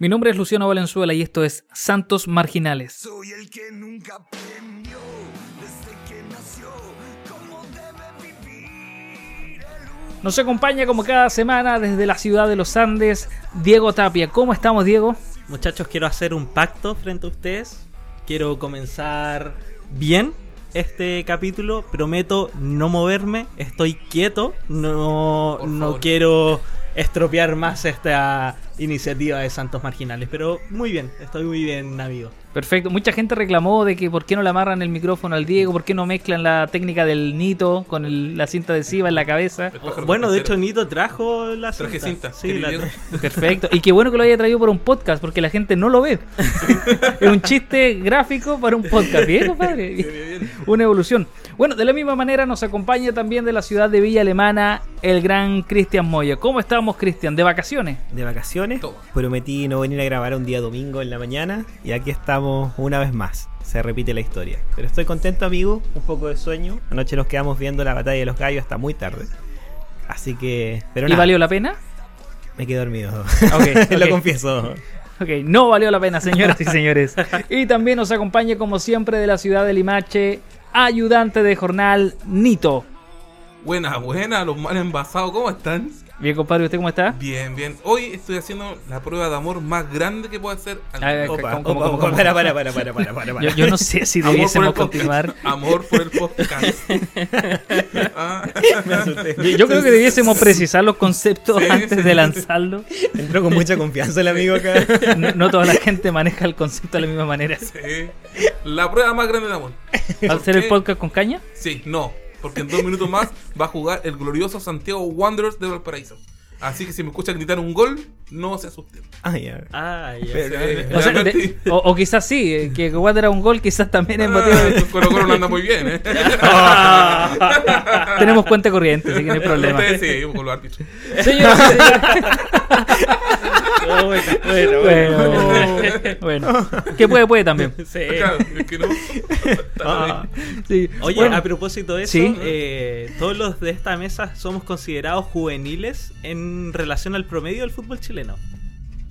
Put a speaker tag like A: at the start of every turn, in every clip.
A: Mi nombre es Luciano Valenzuela y esto es Santos Marginales.
B: Soy el que nunca aprendió desde que nació cómo debe vivir el
A: Nos acompaña como cada semana desde la ciudad de los Andes, Diego Tapia. ¿Cómo estamos, Diego?
C: Muchachos, quiero hacer un pacto frente a ustedes. Quiero comenzar bien este capítulo. Prometo no moverme. Estoy quieto. No, no quiero estropear más esta iniciativa de Santos Marginales. Pero muy bien, estoy muy bien, amigo.
A: Perfecto. Mucha gente reclamó de que por qué no le amarran el micrófono al Diego, por qué no mezclan la técnica del nito con el- la cinta adhesiva en la cabeza.
C: Bueno, de hecho. Nito trajo la
D: Traje cinta.
C: Sí,
D: ¿Qué
C: la
D: video?
A: Perfecto. Y qué bueno que lo haya traído por un podcast, porque la gente no lo ve. es un chiste gráfico para un podcast. Bien, compadre.
D: Bien, bien, bien.
A: Una evolución. Bueno, de la misma manera nos acompaña también de la ciudad de Villa Alemana el gran Cristian Moya. ¿Cómo estamos, Cristian? ¿De vacaciones?
E: de vacaciones.
D: Toma.
E: Prometí no venir a grabar un día domingo en la mañana y aquí estamos una vez más. Se repite la historia. Pero estoy contento, amigo. Un poco de sueño. Anoche nos quedamos viendo la batalla de los gallos hasta muy tarde. Así que. Pero
A: ¿Y
E: nada,
A: valió la pena?
E: me quedé dormido.
A: Ok,
E: Lo
A: ok.
E: confieso.
A: Ok, no valió la pena, señoras y señores. Y también nos acompaña, como siempre, de la ciudad de Limache, ayudante de jornal Nito.
D: Buena, buena, los mal envasados, ¿cómo están?
A: Bien, compadre, ¿usted cómo está?
D: Bien, bien. Hoy estoy haciendo la prueba de amor más grande que puedo hacer. al
A: A ver,
D: mundo.
E: Opa,
A: ¿cómo, cómo,
E: opa,
A: cómo,
E: opa,
A: cómo?
E: Para, para, para, para, para, para, para.
A: Yo, yo no sé si debiésemos continuar.
D: Amor por el podcast. Ah,
E: Me asusté.
A: Yo, yo creo que debiésemos precisar los conceptos
D: Sí,
A: antes
D: sí,
A: de lanzarlo.
E: Entró con mucha confianza el amigo acá.
A: No, no toda la gente maneja el concepto de la misma manera.
D: sí. La prueba más grande de amor.
A: ¿Va a hacer el podcast con caña?
D: Sí, no. Porque en dos minutos más va a jugar el glorioso Santiago Wanderers de Valparaíso. Así que si me escuchan gritar un gol, no se asusten.
E: Ah, ya.
C: Ah, ya.
D: Sí,
A: O, sea, de-
D: realmente-
A: o- o quizás sí, eh, que Water era un gol, quizás también es motivo
D: Ah,
A: de...
D: Colo Colo no anda muy bien, ¿eh?
A: Tenemos cuenta corriente, así que no hay problema.
D: Ustedes sí, con los árbitros.
A: Señores,
C: Oh, bueno, bueno,
A: bueno, bueno. Que puede, puede también.
C: Sí.
D: Claro, es que no.
C: Ah.
A: Sí.
C: Oye,
A: Bueno,
C: a propósito de eso,
A: Sí.
C: eh, todos los de esta mesa somos considerados juveniles en relación al promedio del fútbol chileno.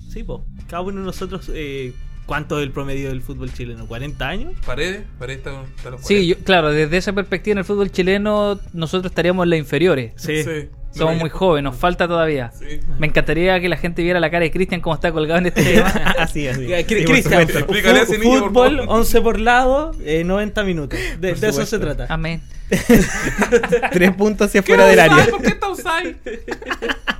C: Sí, po. Cada uno de nosotros, eh, ¿cuánto es el promedio del fútbol chileno? ¿40 años?
D: Paredes, Paredes está, está los
A: Sí, yo- claro, desde esa perspectiva en el fútbol chileno nosotros estaríamos en las inferiores.
C: Sí.
D: Sí.
A: Somos muy jóvenes, nos falta todavía.
D: Sí.
A: Me encantaría que la gente viera la cara de Cristian como está colgado en este tema.
E: Así, así. Sí,
C: Cristian,
D: por
C: fútbol,
D: favor.
C: 11 por lado, eh, 90 minutos. De, eso se trata.
A: Amén.
E: Tres puntos hacia
D: ¿Qué
E: fuera del área.
D: ¿Por qué está?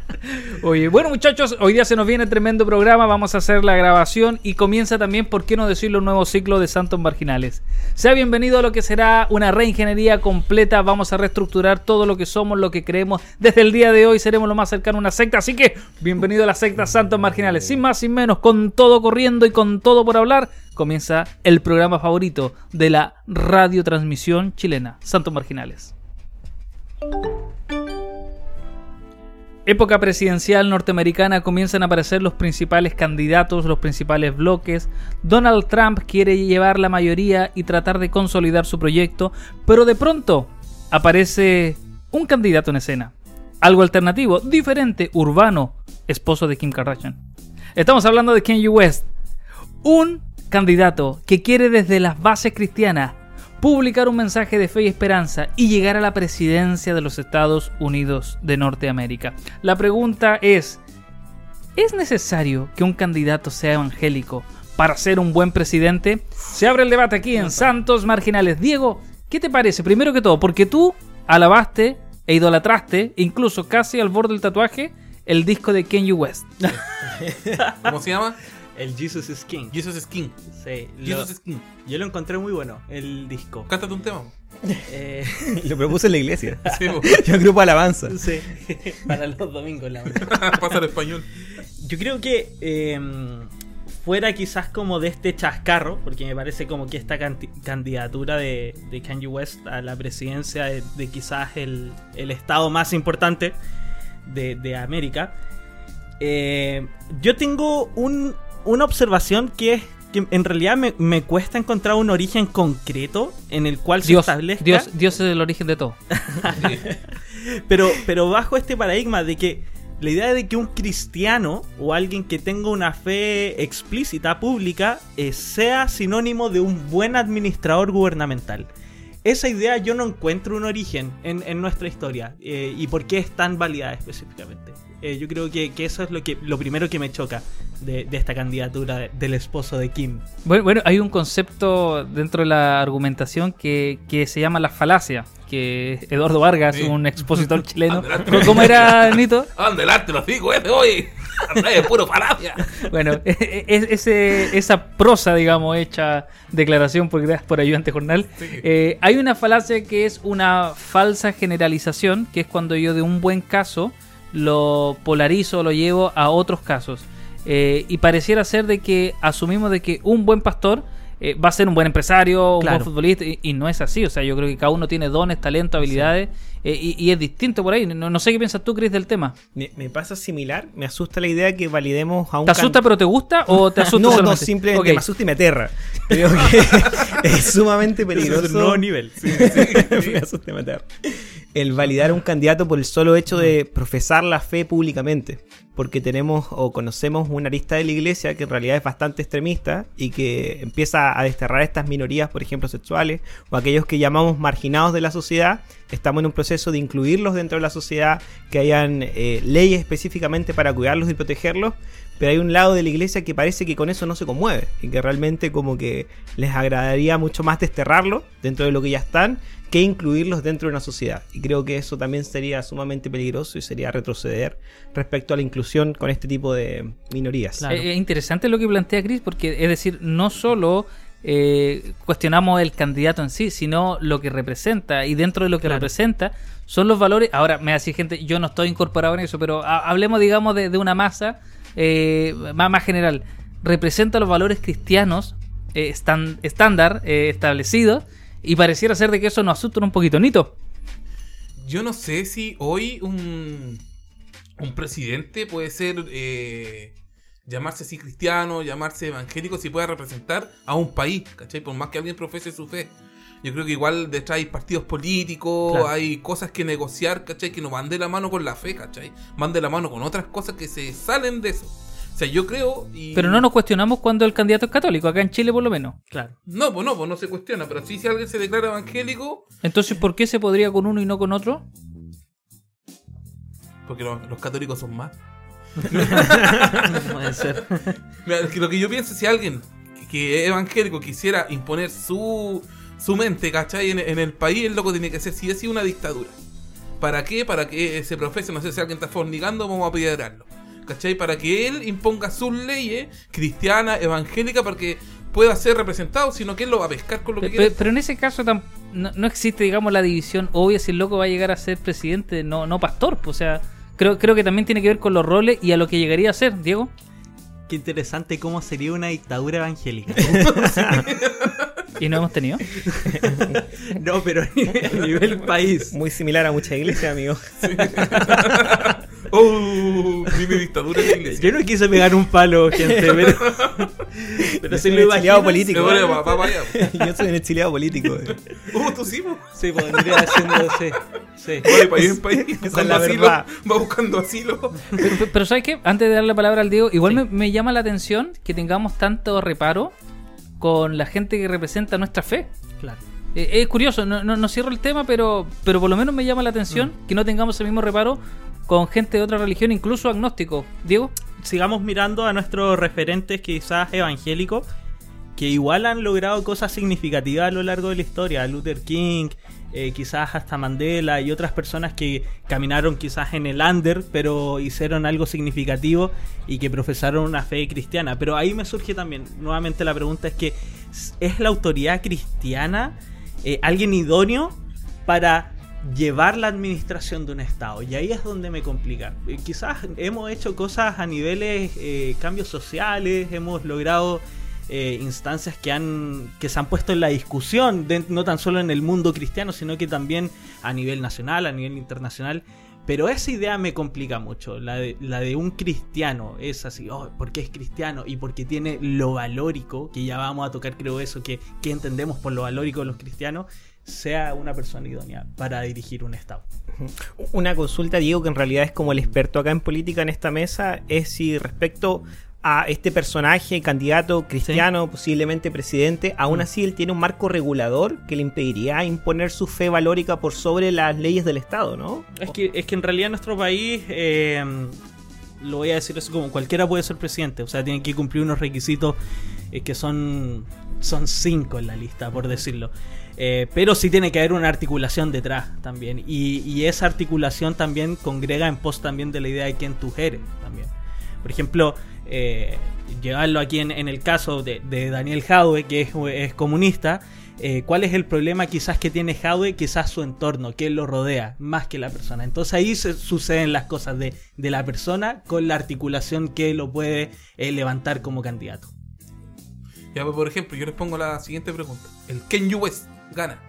A: Oye, bueno muchachos, hoy día se nos viene tremendo programa, vamos a hacer la grabación y comienza también, ¿por qué no decirlo, un nuevo ciclo de Santos Marginales? Sea bienvenido a lo que será una reingeniería completa, vamos a reestructurar todo lo que somos, lo que creemos. Desde el día de hoy seremos lo más cercano a una secta, así que bienvenido a la secta Santos Marginales. Sin más, sin menos, con todo corriendo y con todo por hablar, comienza el programa favorito de la radiotransmisión chilena, Santos Marginales. Época presidencial norteamericana comienzan a aparecer los principales candidatos, los principales bloques. Donald Trump quiere llevar la mayoría y tratar de consolidar su proyecto, pero de pronto aparece un candidato en escena. Algo alternativo, diferente, urbano, esposo de Kim Kardashian. Estamos hablando de Kanye West, un candidato que quiere desde las bases cristianas publicar un mensaje de fe y esperanza y llegar a la presidencia de los Estados Unidos de Norteamérica. La pregunta es, ¿es necesario que un candidato sea evangélico para ser un buen presidente? Se abre el debate aquí en Santos Marginales. Diego, ¿qué te parece? Primero que todo, porque tú alabaste e idolatraste, incluso casi al borde del tatuaje, el disco de Kanye West.
D: ¿Cómo se llama?
C: El Jesus is King.
D: Jesus is King.
C: Sí,
D: Jesus is King.
C: yo lo encontré muy bueno, el disco.
D: Cántate un tema.
C: Eh,
E: Lo propuso en la iglesia.
D: Sí.
E: Yo grupo alabanza.
C: sí, para los domingos, la verdad.
D: Pasa al español.
C: Yo creo que eh, fuera quizás como de este chascarro, porque me parece como que esta candidatura de, de Kanye West a la presidencia de, de quizás el, el estado más importante de, de América, eh, yo tengo un- una observación que es que en realidad me, me cuesta encontrar un origen concreto en el cual se establezca.
A: Dios, Dios es el origen de todo.
C: Pero, pero bajo este paradigma de que la idea de que un cristiano o alguien que tenga una fe explícita, pública, eh, sea sinónimo de un buen administrador gubernamental. Esa idea yo no encuentro un origen en, en nuestra historia eh, y por qué es tan válida específicamente. Eh, yo creo que, que eso es lo, que, lo primero que me choca de, de esta candidatura de- del esposo de Kim.
A: Bueno, bueno, hay un concepto dentro de la argumentación que, que se llama la falacia, que Eduardo Vargas,
D: Sí.
A: un expositor chileno. ¿cómo era, Nito?
D: Adelante, lo digo, ese hoy. Es puro falacia.
A: Bueno, es- ese, esa prosa, digamos, hecha declaración por gracias por ayudante jornal. eh, hay una falacia que es una falsa generalización, que es cuando yo de un buen caso lo polarizo, lo llevo a otros casos. Eh, y pareciera ser de que asumimos de que un buen pastor eh, va a ser un buen empresario, un
C: Claro.
A: buen futbolista, y, y no es así. O sea, yo creo que cada uno tiene dones, talentos, habilidades, eh, y, y es distinto por ahí. No, no sé qué piensas tú, Chris, del tema.
E: Me, me pasa similar, me asusta la idea que validemos a un
A: ¿Te asusta
E: can-
A: pero te gusta o te asusta
E: No, no, simplemente me asusta y me aterra. Creo que es sumamente peligroso.
C: Es un nuevo nivel.
E: me asusta y me aterra. El validar a un candidato por el solo hecho de profesar la fe públicamente. Porque tenemos o conocemos una arista de la iglesia que en realidad es bastante extremista y que empieza a desterrar a estas minorías, por ejemplo, sexuales, o aquellos que llamamos marginados de la sociedad. Estamos en un proceso de incluirlos dentro de la sociedad, que hayan eh, leyes específicamente para cuidarlos y protegerlos, pero hay un lado de la iglesia que parece que con eso no se conmueve y que realmente como que les agradaría mucho más desterrarlos dentro de lo que ya están que incluirlos dentro de una sociedad. Y creo que eso también sería sumamente peligroso y sería retroceder respecto a la inclusión con este tipo de minorías.
C: Claro.
A: Eh, Es interesante lo que plantea Chris, porque es decir, no solo eh, cuestionamos el candidato en sí, sino lo que representa. Y dentro de lo que
C: Claro.
A: representa son los valores. Ahora, me hace gente, yo no estoy incorporado en eso, pero ha- hablemos, digamos, de, de una masa eh, más, más general. Representa los valores cristianos eh, estándar eh, establecidos. Y pareciera ser de que eso nos asusta un poquito. Nito.
D: Yo no sé si hoy un, un presidente puede ser. Llamarse así cristiano, llamarse evangélico, si puede representar a un país, ¿cachai? Por más que alguien profese su fe. Yo creo que igual detrás hay partidos políticos,
C: Claro.
D: hay cosas que negociar, ¿cachai? Que no van de la mano con la fe, ¿cachai? Van de la mano con otras cosas que se salen de eso. O sea, yo creo. Y...
A: Pero no nos cuestionamos cuando el candidato es católico, acá en Chile por lo menos.
C: Claro.
D: No, pues no, pues no se cuestiona. Pero sí, si alguien se declara evangélico,
A: Entonces, ¿por qué se podría con uno y no con otro?
D: porque los, los católicos son más.
C: No puede ser.
D: Mira, es que lo que yo pienso, si alguien que, es evangélico quisiera imponer su, su mente, ¿cachai? En, en el país, el loco tiene que ser si es una dictadura. ¿Para qué? Para que se profese, no sé si alguien está fornicando, vamos a apedrearlo. ¿Cachai? Para que él imponga sus leyes cristianas, evangélicas, para que pueda ser representado, sino que él lo va a pescar con lo que
A: pe- Pero en ese caso tam- no, no existe, digamos, la división obvia si el loco va a llegar a ser presidente, no, no pastor. pues, O sea, creo, creo que también tiene que ver con los roles y a lo que llegaría a ser, Diego.
C: Qué interesante cómo sería una dictadura evangélica.
A: Y no hemos tenido.
C: no, pero a nivel, país.
E: Muy similar a muchas iglesias, amigo.
D: ¡Oh! Dime dictadura en la iglesia.
C: Yo no quise pegar un palo, gente, pero.
E: soy un exiliado político.
D: Papá.
E: Yo soy un exiliado político. eh.
D: ¡Uh, tú sí, po!
C: Sí, pues vendría haciendo. Sí, sí.
D: Va de país en país,
E: Esa es
D: buscando
E: la
D: asilo,
E: verdad.
D: va buscando asilo.
A: Pero, pero- pero ¿sabes qué? Antes de dar la palabra al Diego, igual
C: Sí.
A: me, me llama la atención que tengamos tanto reparo con la gente que representa nuestra fe.
C: Claro.
A: Eh, es curioso, no, no, no cierro el tema, pero, pero por lo menos me llama la atención que no tengamos el mismo reparo con gente de otra religión, incluso agnóstico. Diego.
C: Sigamos mirando a nuestros referentes, quizás evangélicos, que igual han logrado cosas significativas a lo largo de la historia. Luther King, eh, quizás hasta Mandela y otras personas que caminaron quizás en el under, pero hicieron algo significativo y que profesaron una fe cristiana. Pero ahí me surge también, nuevamente la pregunta es que, ¿es la autoridad cristiana eh, alguien idóneo para llevar la administración de un Estado? Y ahí es donde me complica. Eh, quizás hemos hecho cosas a niveles, eh, cambios sociales, hemos logrado eh, instancias que han que se han puesto en la discusión, no tan solo en el mundo cristiano, sino que también a nivel nacional, a nivel internacional. Pero esa idea me complica mucho. La de, la de un cristiano es así, oh, porque es cristiano y porque tiene lo valórico, que ya vamos a tocar, creo, eso, que, que entendemos por lo valórico de los cristianos, sea una persona idónea para dirigir un Estado.
E: Una consulta, Diego, que en realidad es como el experto acá en política en esta mesa, es si respecto a este personaje, candidato cristiano, posiblemente presidente, aún
C: Mm.
E: así él tiene un marco regulador que le impediría imponer su fe valórica por sobre las leyes del Estado, ¿no?
C: Es que, es que en realidad nuestro país, eh, lo voy a decir así como cualquiera puede ser presidente, o sea, tiene que cumplir unos requisitos eh, que son, son cinco en la lista, por decirlo. Eh, pero sí tiene que haber una articulación detrás también. Y, y esa articulación también congrega en pos también de la idea de quién tú eres también. Por ejemplo, eh, llevarlo aquí en, el caso de, Daniel Jadwe, que es, comunista, eh, ¿cuál es el problema quizás que tiene Jadwe? Quizás su entorno, que lo rodea, más que la persona. Entonces ahí suceden las cosas de, de la persona con la articulación que lo puede eh, levantar como candidato.
D: Ya, pues, por ejemplo, yo les pongo la siguiente pregunta. El Ken West gana.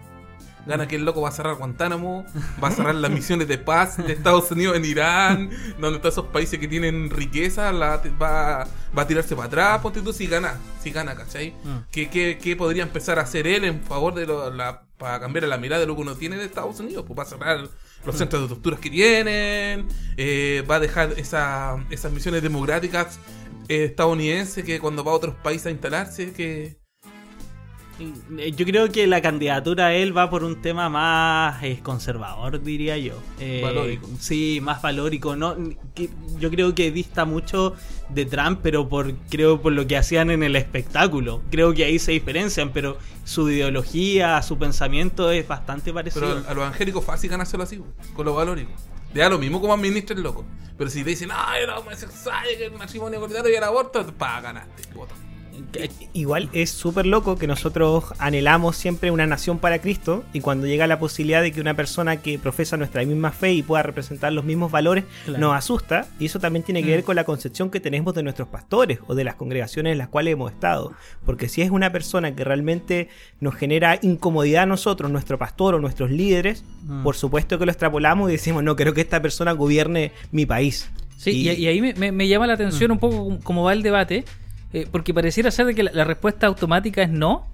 D: Gana que el loco va a cerrar Guantánamo, va a cerrar las misiones de paz de Estados Unidos en Irán, donde todos esos países que tienen riqueza, la, va, va a tirarse para atrás, ponte tú, si gana, si gana, ¿cachai?
C: Mm.
D: ¿Qué, qué, qué podría empezar a hacer él en favor de lo, la, para cambiar la mirada de lo que uno tiene de Estados Unidos? Pues va a cerrar los centros de torturas que tienen, eh, va a dejar esa, esas misiones democráticas eh, estadounidenses que cuando va a otros países a instalarse, que...
C: Eh, Yo creo que la candidatura a él va por un tema más eh, conservador, diría yo. Eh,
D: Valórico.
C: Sí, más valórico. No, que- yo creo que dista mucho de Trump, pero por creo por lo que hacían en el espectáculo. Creo que ahí se diferencian, pero su ideología, su pensamiento es bastante parecido.
D: Pero a los angélicos fácil ganárselo así, con lo valórico. Da lo mismo como administra el loco. Pero si te dicen, ay, era homosexual, que el matrimonio igualitario y el aborto, pa, ganaste, voto.
E: Igual es súper loco que nosotros anhelamos siempre una nación para Cristo y cuando llega la posibilidad de que una persona que profesa nuestra misma fe y pueda representar los mismos valores
C: Claro.
E: nos asusta y eso también tiene que ver con la concepción que tenemos de nuestros pastores o de las congregaciones en las cuales hemos estado. Porque si es una persona que realmente nos genera incomodidad a nosotros, nuestro pastor o nuestros líderes,
C: Mm.
E: por supuesto que lo extrapolamos y decimos, no, creo que esta persona gobierne mi país.
A: Sí, y, y ahí me, me- me llama la atención un poco cómo va el debate, eh, porque pareciera ser de que la, la respuesta automática es no,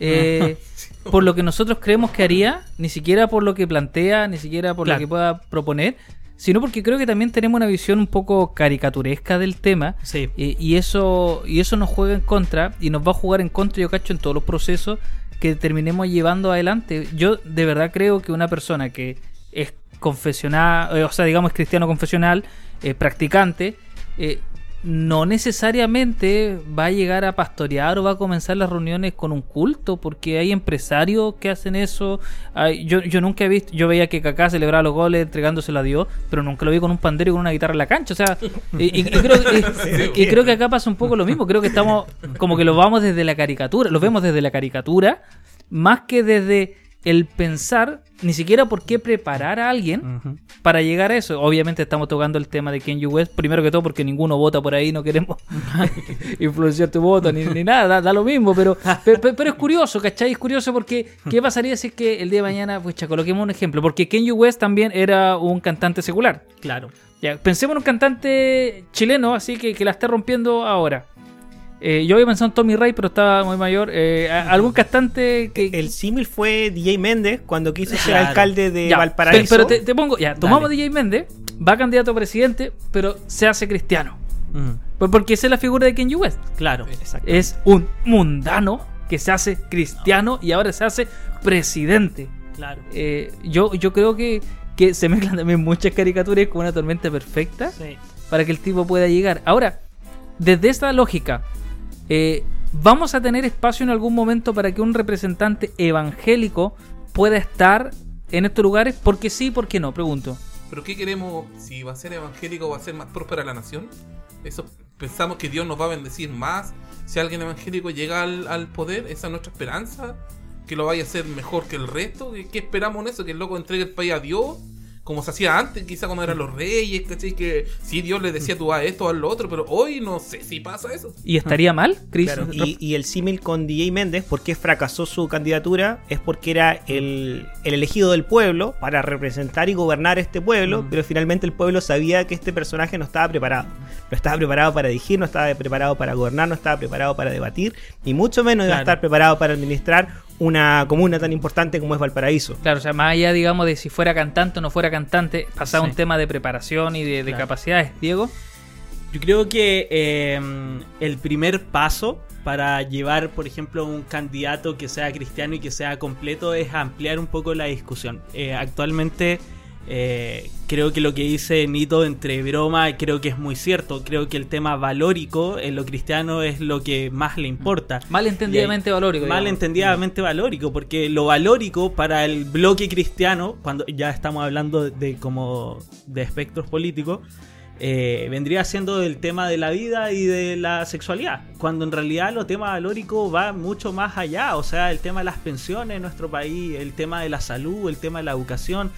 A: eh, por lo que nosotros creemos que haría, ni siquiera por lo que plantea, ni siquiera por
C: Claro.
A: lo que pueda proponer, sino porque creo que también tenemos una visión un poco caricaturesca del tema.
C: Sí.
A: eh, y eso y eso nos juega en contra y nos va a jugar en contra yo cacho en todos los procesos que terminemos llevando adelante yo de verdad creo que una persona que es confesional eh, o sea digamos cristiano confesional eh, practicante eh, no necesariamente va a llegar a pastorear o va a comenzar las reuniones con un culto, porque hay empresarios que hacen eso. Yo, yo nunca he visto, yo veía que Kaká celebraba los goles entregándoselo a Dios, pero nunca lo vi con un pandero y con una guitarra en la cancha. O sea, y, y- y creo, y- y creo que acá pasa un poco lo mismo. Creo que estamos como que lo vamos desde la caricatura, lo vemos desde la caricatura, más que desde el pensar ni siquiera por qué preparar a alguien para llegar a eso. Obviamente estamos tocando el tema de Kanye West, primero que todo porque ninguno vota por ahí, no queremos influenciar tu voto ni, ni nada, da, da lo mismo, pero, pero, pero es curioso, ¿cachai? Es curioso porque ¿qué pasaría si es que el día de mañana, pues coloquemos un ejemplo? Porque Kanye West también era un cantante secular.
C: Claro.
A: Ya, pensemos en un cantante chileno, así que, que la esté rompiendo ahora. Eh, yo había pensado en Tommy Ray, pero estaba muy mayor. Eh, algún cantante que...
E: El símil fue DJ Méndez cuando quiso ser
C: Claro.
E: alcalde de
A: Ya,
E: Valparaíso.
A: Pero, pero te, te pongo, ya, tomamos
C: Dale.
A: DJ Méndez, va candidato a presidente, pero se hace cristiano. Pues porque esa es la figura de Kanye West.
C: Claro.
A: Es un mundano que se hace cristiano y ahora se hace presidente.
C: Claro.
A: Eh, yo, yo creo que, que se mezclan también muchas caricaturas con una tormenta perfecta
C: Sí.
A: para que el tipo pueda llegar. Ahora, desde esta lógica, eh, ¿vamos a tener espacio en algún momento para que un representante evangélico pueda estar en estos lugares? Porque sí, porque no, pregunto.
D: ¿Pero qué queremos? Si va a ser evangélico, va a ser más próspera la nación. Eso pensamos que Dios nos va a bendecir más. Si alguien evangélico llega al, al poder, esa es nuestra esperanza. Que lo vaya a hacer mejor que el resto. ¿Qué, qué esperamos en eso? ¿Que el loco entregue el país a Dios? Como se hacía antes, quizá cuando eran los reyes, ¿cachai? Que sí, Dios les decía tú a esto o a lo otro, pero hoy no sé si pasa eso.
A: ¿Y estaría mal, Chris?
E: Claro, y, y el símil con DJ Méndez, ¿por qué fracasó su candidatura? Es porque era el, el elegido del pueblo para representar y gobernar este pueblo, pero finalmente el pueblo sabía que este personaje no estaba preparado. No estaba preparado para dirigir, no estaba preparado para gobernar, no estaba preparado para debatir, y mucho menos iba a estar preparado para administrar una comuna tan importante como es Valparaíso.
A: Claro, o sea, más allá, digamos, de si fuera cantante o no fuera cantante, pasaba
C: Sí.
A: un tema de preparación y de, de
C: Claro.
A: capacidades. Diego,
C: Yo creo que eh, el primer paso para llevar, por ejemplo, un candidato que sea cristiano y que sea completo es ampliar un poco la discusión. Eh, actualmente eh, creo que lo que dice Nito entre broma creo que es muy cierto. Creo que el tema valórico en lo cristiano es lo que más le importa.
A: malentendidamente
C: Y ahí-
A: valórico. digamos.
C: Malentendidamente valórico, porque lo valórico para el bloque cristiano, cuando ya estamos hablando de como de espectros políticos, eh, vendría siendo el tema de la vida y de la sexualidad, cuando en realidad lo tema valórico va mucho más allá, o sea, el tema de las pensiones en nuestro país, el tema de la salud, el tema de la educación,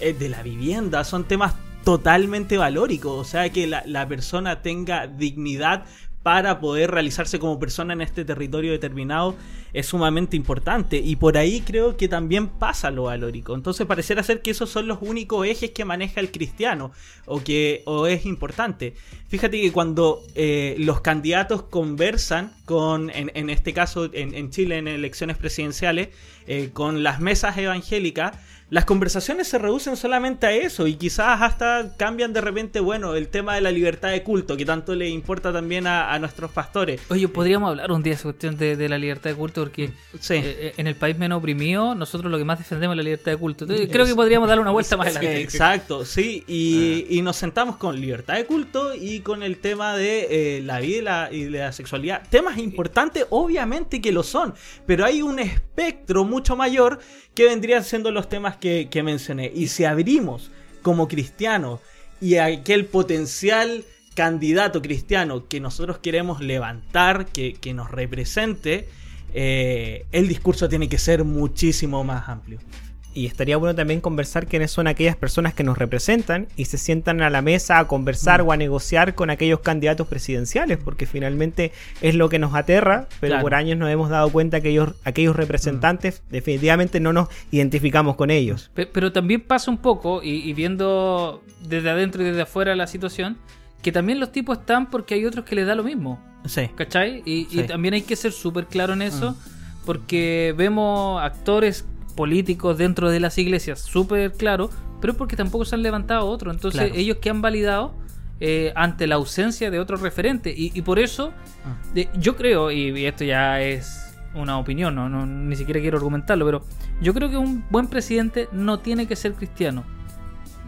C: eh, de la vivienda, son temas totalmente valóricos, o sea, que la persona tenga dignidad para poder realizarse como persona en este territorio determinado es sumamente importante y por ahí creo que también pasa lo valórico. Entonces pareciera ser que esos son los únicos ejes que maneja el cristiano o que o es importante. Fíjate que cuando eh, los candidatos conversan con, en, este caso en, en Chile en elecciones presidenciales, eh, con las mesas evangélicas, las conversaciones se reducen solamente a eso y quizás hasta cambian de repente, bueno, el tema de la libertad de culto, que tanto le importa también a, a nuestros pastores.
A: Oye, podríamos hablar un día de esa cuestión de, de la libertad de culto, porque
C: Sí.
A: eh, en el país menos oprimido, nosotros lo que más defendemos es la libertad de culto. Entonces, creo que podríamos darle una vuelta más adelante.
C: Exacto, sí, y, y nos sentamos con libertad de culto y con el tema de eh, la vida y la, y la sexualidad. Temas importantes, obviamente que lo son, pero hay un espectro mucho mayor que vendrían siendo los temas que, mencioné. Y si abrimos como cristianos y aquel potencial candidato cristiano que nosotros queremos levantar, que, que nos represente, eh, el discurso tiene que ser muchísimo más amplio.
E: Y estaría bueno también conversar quiénes son aquellas personas que nos representan y se sientan a la mesa a conversar
C: Mm.
E: o a negociar con aquellos candidatos presidenciales, porque finalmente es lo que nos aterra, pero
C: Claro. Mm.
E: por años nos hemos dado cuenta que ellos, aquellos representantes definitivamente no nos identificamos con ellos.
A: Pe- Pero también pasa un poco, y, y viendo desde adentro y desde afuera la situación, que también los tipos están porque hay otros que les da lo mismo.
C: Sí.
A: ¿Cachai? Y, también hay que ser súper claro en eso, porque vemos actores políticos dentro de las iglesias súper claro, pero es porque tampoco se han levantado otros. Entonces,
C: Claro.
A: ellos que han validado eh, ante la ausencia de otro referente. Y, y por eso,
C: Ah.
A: yo creo, y, y esto ya es una opinión, no, no- ni siquiera quiero argumentarlo, pero yo creo que un buen presidente no tiene que ser cristiano.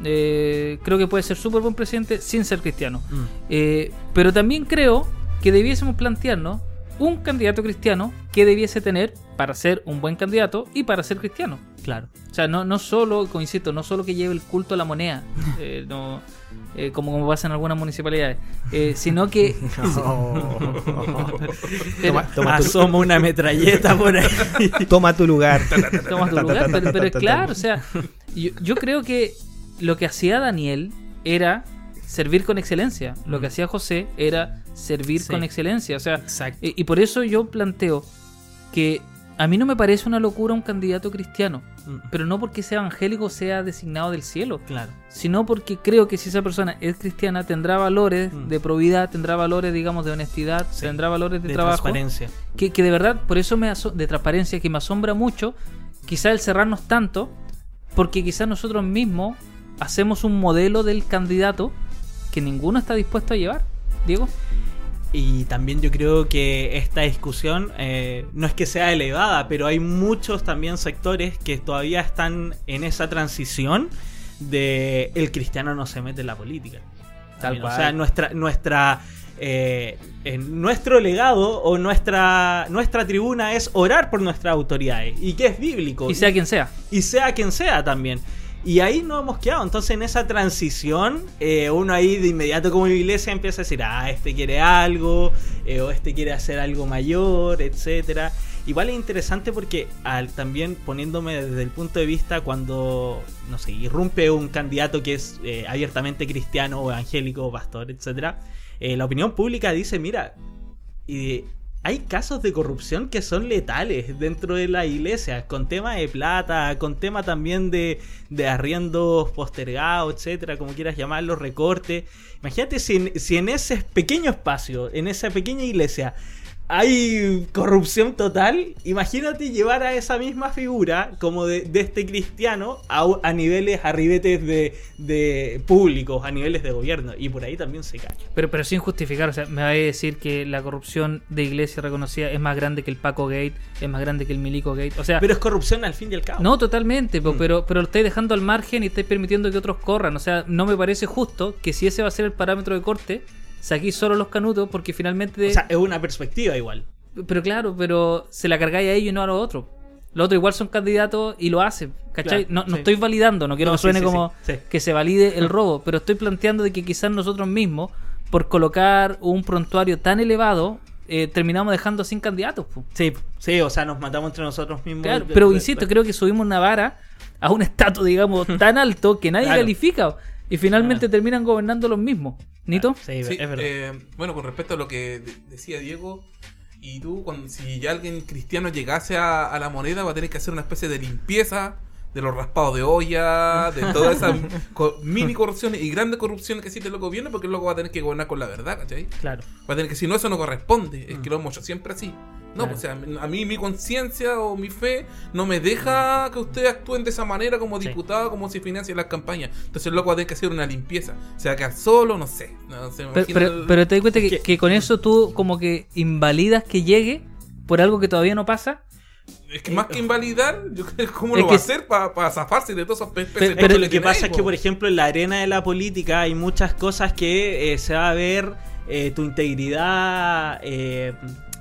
A: Eh, creo que puede ser súper buen presidente sin ser cristiano.
C: Mm.
A: Eh, pero también creo que debiésemos plantearnos un candidato cristiano que debiese tener para ser un buen candidato y para ser cristiano.
C: Claro.
A: O sea, no, no solo, insisto, no solo que lleve el culto a la moneda, eh, no, eh, como, como pasa en algunas municipalidades, eh, sino que... Pero-
E: Toma, toma tu,
C: Asoma una metralleta por ahí.
E: toma tu lugar.
A: Toma tu lugar, pero, pero es claro, o sea, yo, yo creo que lo que hacía Daniel era servir con excelencia. Lo que hacía José era servir
C: Sí.
A: con excelencia. O sea,
C: Exacto.
A: y, y por eso yo planteo que a mí no me parece una locura un candidato cristiano,
C: Mm.
A: pero no porque sea evangélico sea designado del cielo,
C: Claro.
A: sino porque creo que si esa persona es cristiana tendrá valores
C: Mm.
A: de probidad, tendrá valores, digamos, de honestidad,
C: Sí.
A: tendrá valores de,
C: De
A: trabajo
C: transparencia.
A: que, que de verdad, por eso me de transparencia, que me asombra mucho, quizá el cerrarnos tanto, porque quizá nosotros mismos hacemos un modelo del candidato que ninguno está dispuesto a llevar. Diego,
C: Y también yo creo que esta discusión eh, no es que sea elevada, pero hay muchos también sectores que todavía están en esa transición de el cristiano no se mete en la política. O
A: cual.
C: sea, nuestra, nuestra, eh, en nuestro legado o nuestra, nuestra tribuna es orar por nuestras autoridades y que es bíblico.
A: y sea quien sea.
C: y sea quien sea también. Y ahí nos hemos quedado. Entonces, en esa transición, eh, uno ahí de inmediato como iglesia empieza a decir, ah, este quiere algo, eh, o este quiere hacer algo mayor, etcétera. Igual es interesante porque al, también poniéndome desde el punto de vista cuando, no sé, irrumpe un candidato que es eh, abiertamente cristiano, o evangélico, pastor, eh, la opinión pública dice, mira, y hay casos de corrupción que son letales dentro de la iglesia, con tema de plata, con tema también de, de arriendos postergados, etcétera, como quieras llamarlo, recorte. Imagínate si en, si en ese pequeño espacio, en esa pequeña iglesia, hay corrupción total. Imagínate llevar a esa misma figura, como de, de este cristiano, a, a niveles arribetes de, de públicos, a niveles de gobierno. Y por ahí también se cae.
A: Pero, pero sin justificar, o sea, me va a decir que la corrupción de iglesia reconocida es más grande que el Paco Gate, es más grande que el Milico Gate. O sea,
C: Pero es corrupción al fin y al cabo.
A: no totalmente,
C: Mm.
A: pero, pero lo estáis dejando al margen y estáis permitiendo que otros corran. O sea, no me parece justo que si ese va a ser el parámetro de corte, saquéis solo los canutos porque finalmente...
C: O sea, es una perspectiva igual.
A: Pero claro, pero se la cargáis a ellos y no a los otros. Los otros igual son candidatos y lo hacen, ¿cachai?
C: Claro,
A: no no
C: sí.
A: estoy validando, no quiero
C: No,
A: que suene
C: sí,
A: como
C: sí,
A: que se valide el robo, pero estoy planteando de que quizás nosotros mismos, por colocar un prontuario tan elevado, eh, terminamos dejando sin candidatos. po.
C: Sí, sí, o sea, nos matamos entre nosotros mismos.
A: Claro, pero insisto, creo que subimos una vara a un estatus, digamos, tan alto que nadie
C: Claro.
A: califica. Y finalmente
C: Ah.
A: terminan gobernando los mismos. ¿Nito?
C: Sí,
D: Sí,
C: es verdad.
D: eh, bueno, con respecto a lo que de- decía Diego, y tú, cuando, si ya alguien cristiano llegase a, a la moneda, va a tener que hacer una especie de limpieza de los raspados de olla, de todas esas co- mini corrupciones y grandes corrupciones que existen en los gobiernos, porque luego va a tener que gobernar con la verdad, ¿cachai?
C: claro.
D: Va a tener que decir, no, eso no corresponde, es
C: Mm.
D: que lo hemos hecho siempre así. No,
C: Claro.
D: pues, o sea, a mí mi conciencia o mi fe no me deja que ustedes actúen de esa manera como
C: Sí.
D: diputado, como si financien las campañas. Entonces el loco va a tener que hacer una limpieza. O sea, quedar solo, no sé. No, se
A: Pero, pero,
D: el-
A: pero te das cuenta que,
C: que-
A: que con eso tú como que invalidas que llegue por algo que todavía no pasa.
D: Es que más que invalidar, yo creo cómo
A: Es
D: lo
A: que
D: va a hacer para zafarse de todos esos
A: Pero-
D: peces
C: Pero
D: que
C: lo que
D: tiene
C: pasa es que,
D: po.
C: por ejemplo, en la arena de la política hay muchas cosas que eh, se va a ver eh, tu integridad eh,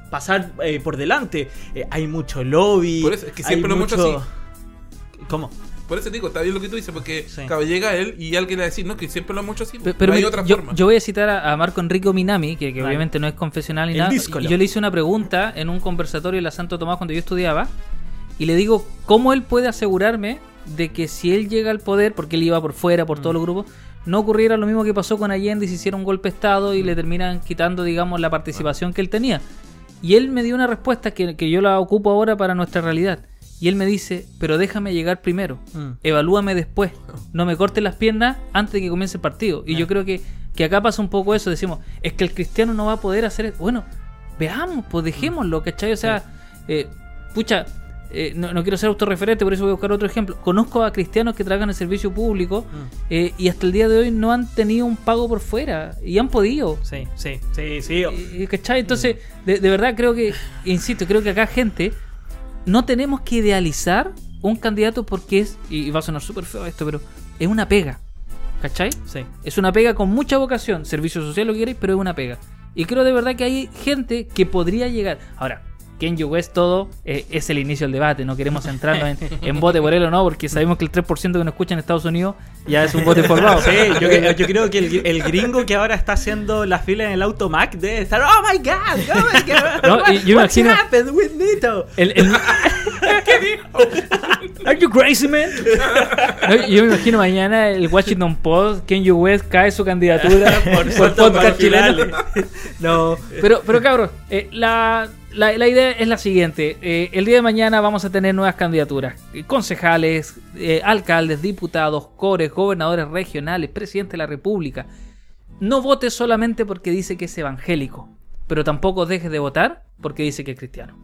C: pasar eh, por delante. Eh, hay mucho lobby.
D: Por eso, es que
C: hay
D: siempre lo hemos hecho
C: ¿Cómo?
D: Por eso te digo, está bien lo que tú dices, porque
C: Sí.
D: claro, llega él y alguien le va a decir, no, que siempre lo hemos hecho así.
A: Pero
D: hay
A: mira,
D: otra
A: yo,
D: forma.
A: yo voy a citar a, a Marco Enrico Minami, que, que
C: Vale.
A: obviamente no es confesional ni
C: El
A: nada.
C: díscolo.
A: Yo le hice una pregunta en un conversatorio en la Santo Tomás cuando yo estudiaba. Y le digo, ¿cómo él puede asegurarme de que si él llega al poder, porque él iba por fuera, por todos los grupos, no ocurriera lo mismo que pasó con Allende y se hiciera un golpe de Estado y le terminan quitando, digamos, la participación que él tenía? Y él me dio una respuesta que, que yo la ocupo ahora para nuestra realidad. Y él me dice, pero déjame llegar primero,
C: Mm.
A: evalúame después, no me cortes las piernas antes de que comience el partido. Y yo creo que, que acá pasa un poco eso, decimos, es que el cristiano no va a poder hacer... Bueno, veamos, pues dejémoslo, ¿cachai? O sea, eh, pucha, eh, no, no quiero ser autorreferente, por eso voy a buscar otro ejemplo. Conozco a cristianos que trabajan en servicio público eh, y hasta el día de hoy no han tenido un pago por fuera y han podido.
C: Sí, sí, sí, sí.
A: Eh, ¿Cachai? Entonces, de, de verdad creo que, insisto, creo que acá gente no tenemos que idealizar un candidato porque es, y va a sonar súper feo esto, pero es una pega. ¿Cachai?
C: sí.
A: Es una pega con mucha vocación, servicio social lo que queréis, pero es una pega. Y creo de verdad que hay gente que podría llegar. Ahora, Kenji West todo eh, es el inicio del debate, no queremos centrarnos en, en vote por él o no, porque sabemos que el 3% que nos escucha en Estados Unidos ya es un vote formado.
C: Sí, yo, yo creo que el, el gringo que ahora está haciendo la fila en el auto Mac debe estar, oh my god, oh my god,
A: No,
C: what-
A: yo imagino-
C: happened with Nito?
A: El- el- Are you crazy, man? No, yo me imagino mañana el Washington Post, Kenji West cae su candidatura por, por podcast chileno.
C: No,
A: Pero, pero cabros, eh, la, la- idea es la siguiente. Eh, el día de mañana vamos a tener nuevas candidaturas. Eh, concejales, eh, alcaldes, diputados, cores, gobernadores regionales, presidente de la república. No votes solamente porque dice que es evangélico. Pero tampoco dejes de votar porque dice que es cristiano.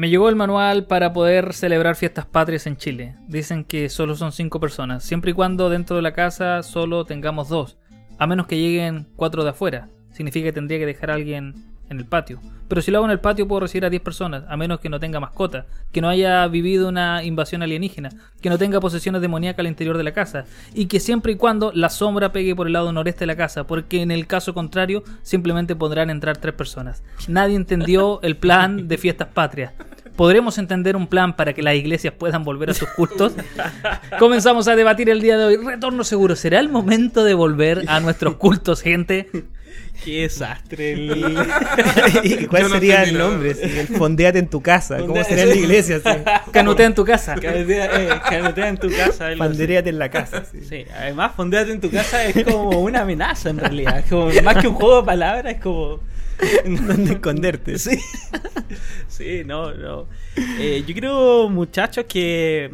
A: Me llegó el manual para poder celebrar fiestas patrias en Chile. Dicen que solo son cinco personas, siempre y cuando dentro de la casa solo tengamos dos, a menos que lleguen cuatro de afuera. Significa que tendría que dejar a alguien en el patio. Pero si lo hago en el patio puedo recibir a 10 personas, a menos que no tenga mascota, que no haya vivido una invasión alienígena, que no tenga posesiones demoníacas al interior de la casa, y que siempre y cuando la sombra pegue por el lado noreste de la casa, porque en el caso contrario simplemente podrán entrar tres personas. Nadie entendió el plan de fiestas patrias. ¿Podremos entender un plan para que las iglesias puedan volver a sus cultos? Comenzamos a debatir el día de hoy. Retorno seguro. ¿Será el momento de volver a nuestros cultos, gente?
C: Qué desastre. el-
E: ¿Y cuál
D: no
E: sería el nombre? Sí, el Fondéate en tu casa. ¿Cómo
C: Fondea-
E: sería en la iglesia? Sí.
A: Canutea en tu casa.
C: Canutea, eh, canutea en tu casa.
E: Panderéate en la casa. sí.
C: Sí, además fondeate en tu casa es como una amenaza en realidad. Es como, más que un juego de palabras, es como.
E: ¿Dónde esconderte?
C: Sí. Sí, no, no. Eh, yo creo, muchachos, que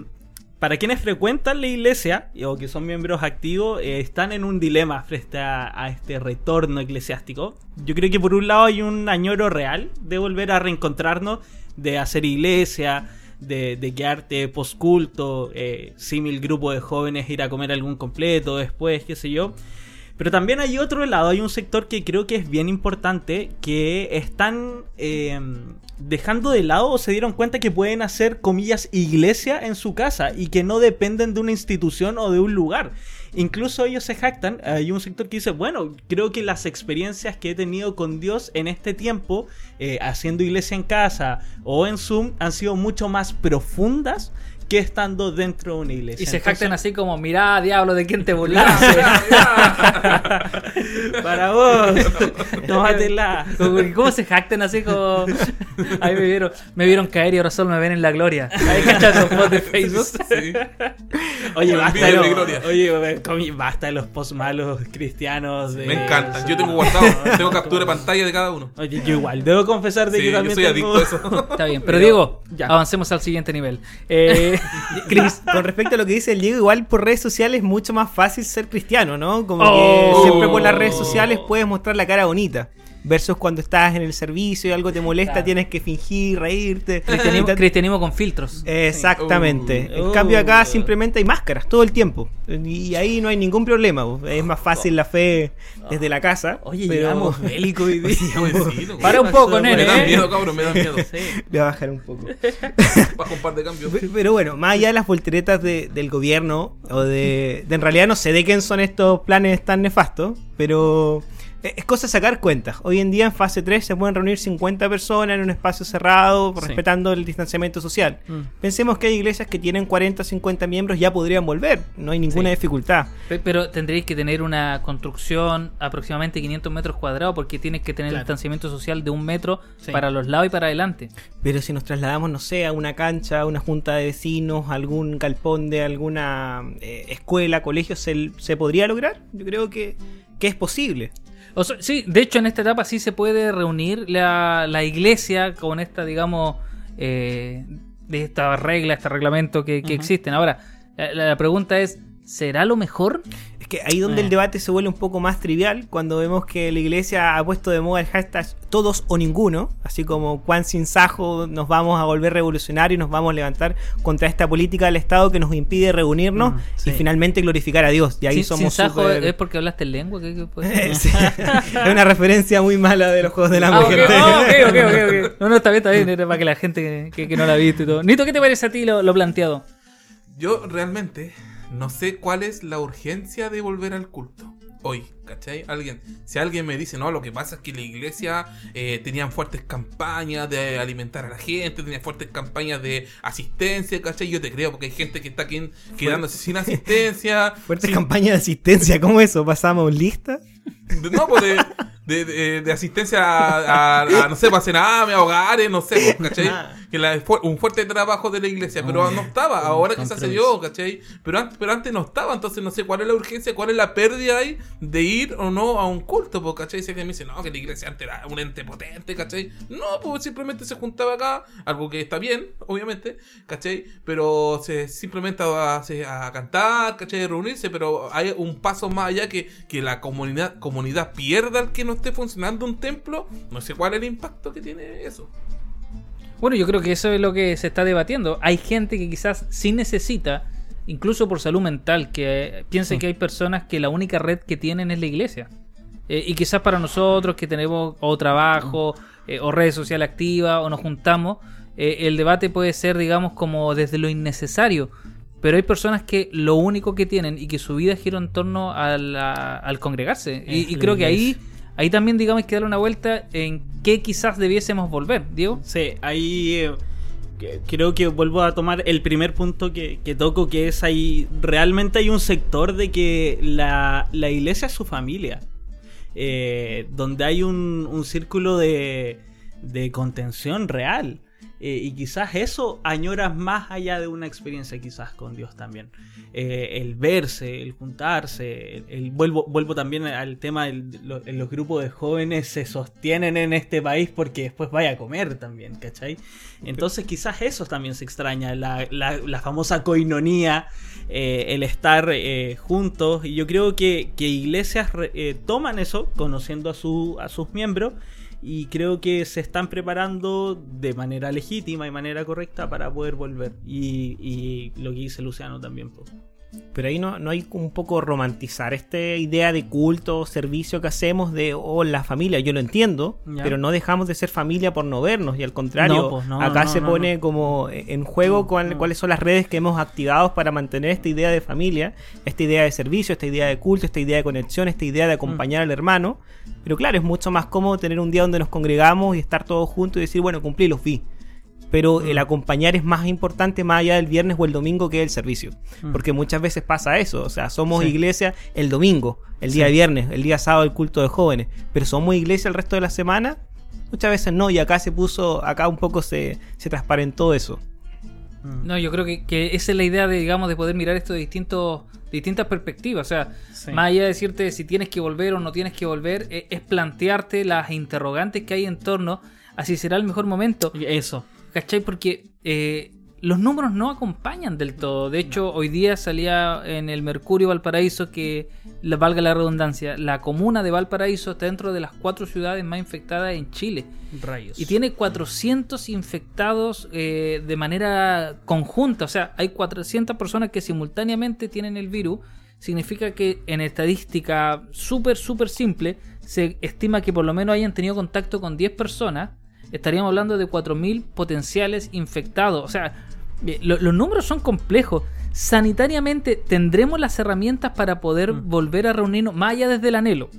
C: para quienes frecuentan la iglesia o que son miembros activos, eh, están en un dilema frente a, este retorno eclesiástico. Yo creo que por un lado hay un añoro real de volver a reencontrarnos, de hacer iglesia, de, de quedarte posculto, eh, símil grupo de jóvenes ir a comer algún completo después, qué sé yo. Pero también hay otro lado, hay un sector que creo que es bien importante, que están eh, dejando de lado se dieron cuenta que pueden hacer, comillas, iglesia en su casa y que no dependen de una institución o de un lugar. Incluso ellos se jactan, hay un sector que dice, bueno, creo que las experiencias que he tenido con Dios en este tiempo, eh, haciendo iglesia en casa o en Zoom, han sido mucho más profundas que estando dentro de una iglesia.
A: Y se
C: Entonces-
A: jactan así como, mirá, diablo, ¿de quién te burlaste?
C: Para vos, tómatela.
A: Como- ¿Cómo se jactan así como... Ahí me vieron, me vieron caer y ahora solo me ven en la gloria. Ahí cachas los posts de Facebook.
D: Sí.
C: Oye, basta, lo- oye, basta de los post malos cristianos. de-
D: Me encantan. Yo tengo guardado, tengo captura de pantalla de cada uno.
C: Oye, yo igual, debo confesar de
D: Sí,
C: que
D: yo
C: también
D: soy
C: tengo-
D: adicto a eso.
A: Está bien, pero Diego,
C: Ya.
A: avancemos al siguiente nivel. Eh,
E: Chris, con respecto a lo que dice el Diego, igual por redes sociales es mucho más fácil ser cristiano, ¿no? Como
A: Oh.
E: que siempre por las redes sociales puedes mostrar la cara bonita. Versus cuando estás en el servicio y algo te molesta,
A: Claro.
E: tienes que fingir, reírte.
A: cristianismo, cristianismo con filtros.
E: Exactamente.
C: Oh.
E: En cambio acá
C: Oh.
E: simplemente hay máscaras todo el tiempo. Y ahí no hay ningún problema. Es más fácil la fe desde la casa.
C: Oye,
E: pero
C: llegamos bélico hoy día.
D: Buencito,
A: Para un poco, nene.
D: Me dan
A: ¿eh?
D: miedo, cabrón, me dan miedo.
C: Sí.
E: voy a bajar un poco.
D: Bajo un par de cambios.
E: Pe- Pero bueno, más allá de las volteretas de- del gobierno, o de, de- En realidad no sé de quién son estos planes tan nefastos, pero es cosa sacar cuentas. Hoy en día en fase 3 se pueden reunir 50 personas en un espacio cerrado,
C: Sí.
E: respetando el distanciamiento social.
C: Mm.
E: Pensemos que hay iglesias que tienen 40 o 50 miembros, ya podrían volver, no hay ninguna
C: Sí.
E: dificultad.
A: Pe- Pero tendréis que tener una construcción aproximadamente 500 metros cuadrados porque tienes que tener
C: Claro.
A: distanciamiento social de un metro
C: Sí.
A: para los lados y para adelante.
E: Pero si nos trasladamos, no sé, a una cancha, a una junta de vecinos, a algún galpón de alguna eh, escuela, colegio, ¿se, se podría lograr? Yo creo que, que es posible.
A: O sea, sí, de hecho en esta etapa sí se puede reunir la, la iglesia con esta, digamos, eh, de esta regla, este reglamento que, que existen. Ahora, la, la pregunta es, ¿será lo mejor?
E: Es que ahí donde
C: Eh.
E: el debate se vuelve un poco más trivial, cuando vemos que la iglesia ha puesto de moda el hashtag todos o ninguno, así como cuán sin sajo nos vamos a volver revolucionarios y nos vamos a levantar contra esta política del Estado que nos impide reunirnos
C: Mm,
E: y finalmente glorificar a Dios. Y ahí
A: Sin-
E: somos
A: sin sajo, ¿Es porque hablaste en lengua? ¿Qué- qué puede ser?
E: Es una referencia muy mala de los Juegos del
A: Ah,
E: Hambre.
A: ah, ok, ok, ok, ok. No, no, está bien, está bien. Era para que la gente que, que- que no la ha visto y todo. Nito, ¿qué te parece a ti lo, lo planteado?
D: Yo realmente no sé cuál es la urgencia de volver al culto. Hoy, ¿cachai? Alguien, si alguien me dice, no, lo que pasa es que la iglesia eh, tenían fuertes campañas de alimentar a la gente, tenían fuertes campañas de asistencia, ¿cachai? Yo te creo, porque hay gente que está aquí quedándose sin asistencia.
E: Fuerte
D: sin-
E: campaña de asistencia, ¿cómo eso? ¿Pasamos lista?
D: de- no, pues de, de, de- de asistencia a, a- a, no sé, para cename, a hogares, no sé, pues, ¿cachai? Que la- un fuerte trabajo de la iglesia, pero no estaba, ahora quizás se dio, ¿cachai? Pero, pero antes no estaba, entonces no sé cuál es la urgencia, cuál es la pérdida ahí de ir o no a un culto, pues, ¿cachai? Si alguien me dice, no, que la iglesia antes era un ente potente, ¿cachai? No, pues simplemente se juntaba acá, algo que está bien, obviamente, ¿cachai? Pero se simplemente a, se- a cantar, ¿cachai? A reunirse, pero hay un paso más allá que, que la comunidad, comunidad pierda el que no esté funcionando un templo, no sé cuál es el impacto que tiene eso.
A: Bueno, yo creo que eso es lo que se está debatiendo. Hay gente que quizás sí necesita, incluso por salud mental, que eh, piense que hay personas que la única red que tienen es la iglesia. Eh, y quizás para nosotros que tenemos o trabajo eh, o redes sociales activas o nos juntamos, eh, el debate puede ser, digamos, como desde lo innecesario. Pero hay personas que lo único que tienen y que su vida gira en torno a la- al congregarse. Y, creo que ahí, ahí también, digamos, hay que darle una vuelta en qué quizás debiésemos volver, Diego.
C: Sí, ahí eh, creo que vuelvo a tomar el primer punto que, que toco, que es ahí, realmente hay un sector de que la, la iglesia es su familia, eh, donde hay un, un círculo de, de contención real. Eh, y quizás eso añoras más allá de una experiencia quizás con Dios también. Eh, el verse, el juntarse, el, el- vuelvo, vuelvo también al tema de los grupos de jóvenes se sostienen en este país porque después vaya a comer también, ¿cachai? Entonces quizás eso también se extraña, la, la- famosa coinonía, eh, el estar juntos, y yo creo que, que iglesias toman eso, conociendo a, su, a sus miembros, y creo que se están preparando de manera legítima y manera correcta para poder volver. Y, y lo que dice Luciano también. pues.
E: Pero ahí no, no hay un poco romantizar esta idea de culto, servicio que hacemos de, oh, la familia. Yo lo entiendo, pero no dejamos de ser familia por no vernos. Y al contrario,
C: No, pues, no,
E: acá
C: no,
E: se pone como en juego cuál- cuáles son las redes que hemos activado para mantener esta idea de familia, esta idea de servicio, esta idea de culto, esta idea de conexión, esta idea de acompañar al hermano. Pero claro, es mucho más cómodo tener un día donde nos congregamos y estar todos juntos y decir, bueno, cumplí, los vi pero el acompañar es más importante más allá del viernes o el domingo que el servicio.
C: Mm.
E: Porque muchas veces pasa eso, o sea, somos
C: Sí.
E: iglesia el domingo, el día
C: Sí.
E: viernes, el día sábado el culto de jóvenes, pero somos iglesia el resto de la semana, muchas veces no, y acá se puso, acá un poco se, se transparentó eso.
C: Mm.
A: No, yo creo que, que esa es la idea de, digamos, de poder mirar esto de distintos, distintas perspectivas. O sea,
C: Sí.
A: más allá de decirte si tienes que volver o no tienes que volver, e- es plantearte las interrogantes que hay en torno a si será el mejor momento.
C: Eso.
A: ¿Cachai? Porque eh, los números no acompañan del todo. De hecho, hoy día salía en el Mercurio Valparaíso que, valga la redundancia, la comuna de Valparaíso está dentro de las cuatro ciudades más infectadas en Chile.
C: Rayos.
A: Y tiene 400 infectados eh, de manera conjunta. O sea, hay 400 personas que simultáneamente tienen el virus. Significa que en estadística súper, súper simple, se estima que por lo menos hayan tenido contacto con 10 personas. Estaríamos hablando de 4.000 potenciales infectados. O sea, eh, lo- los números son complejos. Sanitariamente, ¿tendremos las herramientas para poder
C: Mm.
A: volver a reunirnos más allá desde el anhelo?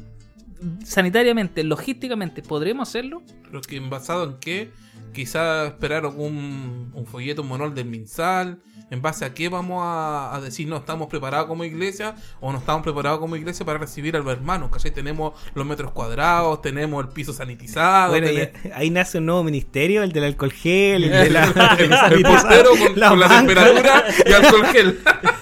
A: Sanitariamente, logísticamente, ¿podremos hacerlo?
D: Pero que basado en qué, quizás esperar un, un folleto, un manual del MinSal, en base a qué vamos a, a decir, no estamos preparados como iglesia o no estamos preparados como iglesia para recibir a los hermanos, ¿cachai? Tenemos los metros cuadrados, tenemos el piso sanitizado,
E: Bueno, ahí nace un nuevo ministerio, el del alcohol gel, el de la...
D: el portero con,
E: la
D: con la temperatura y alcohol gel.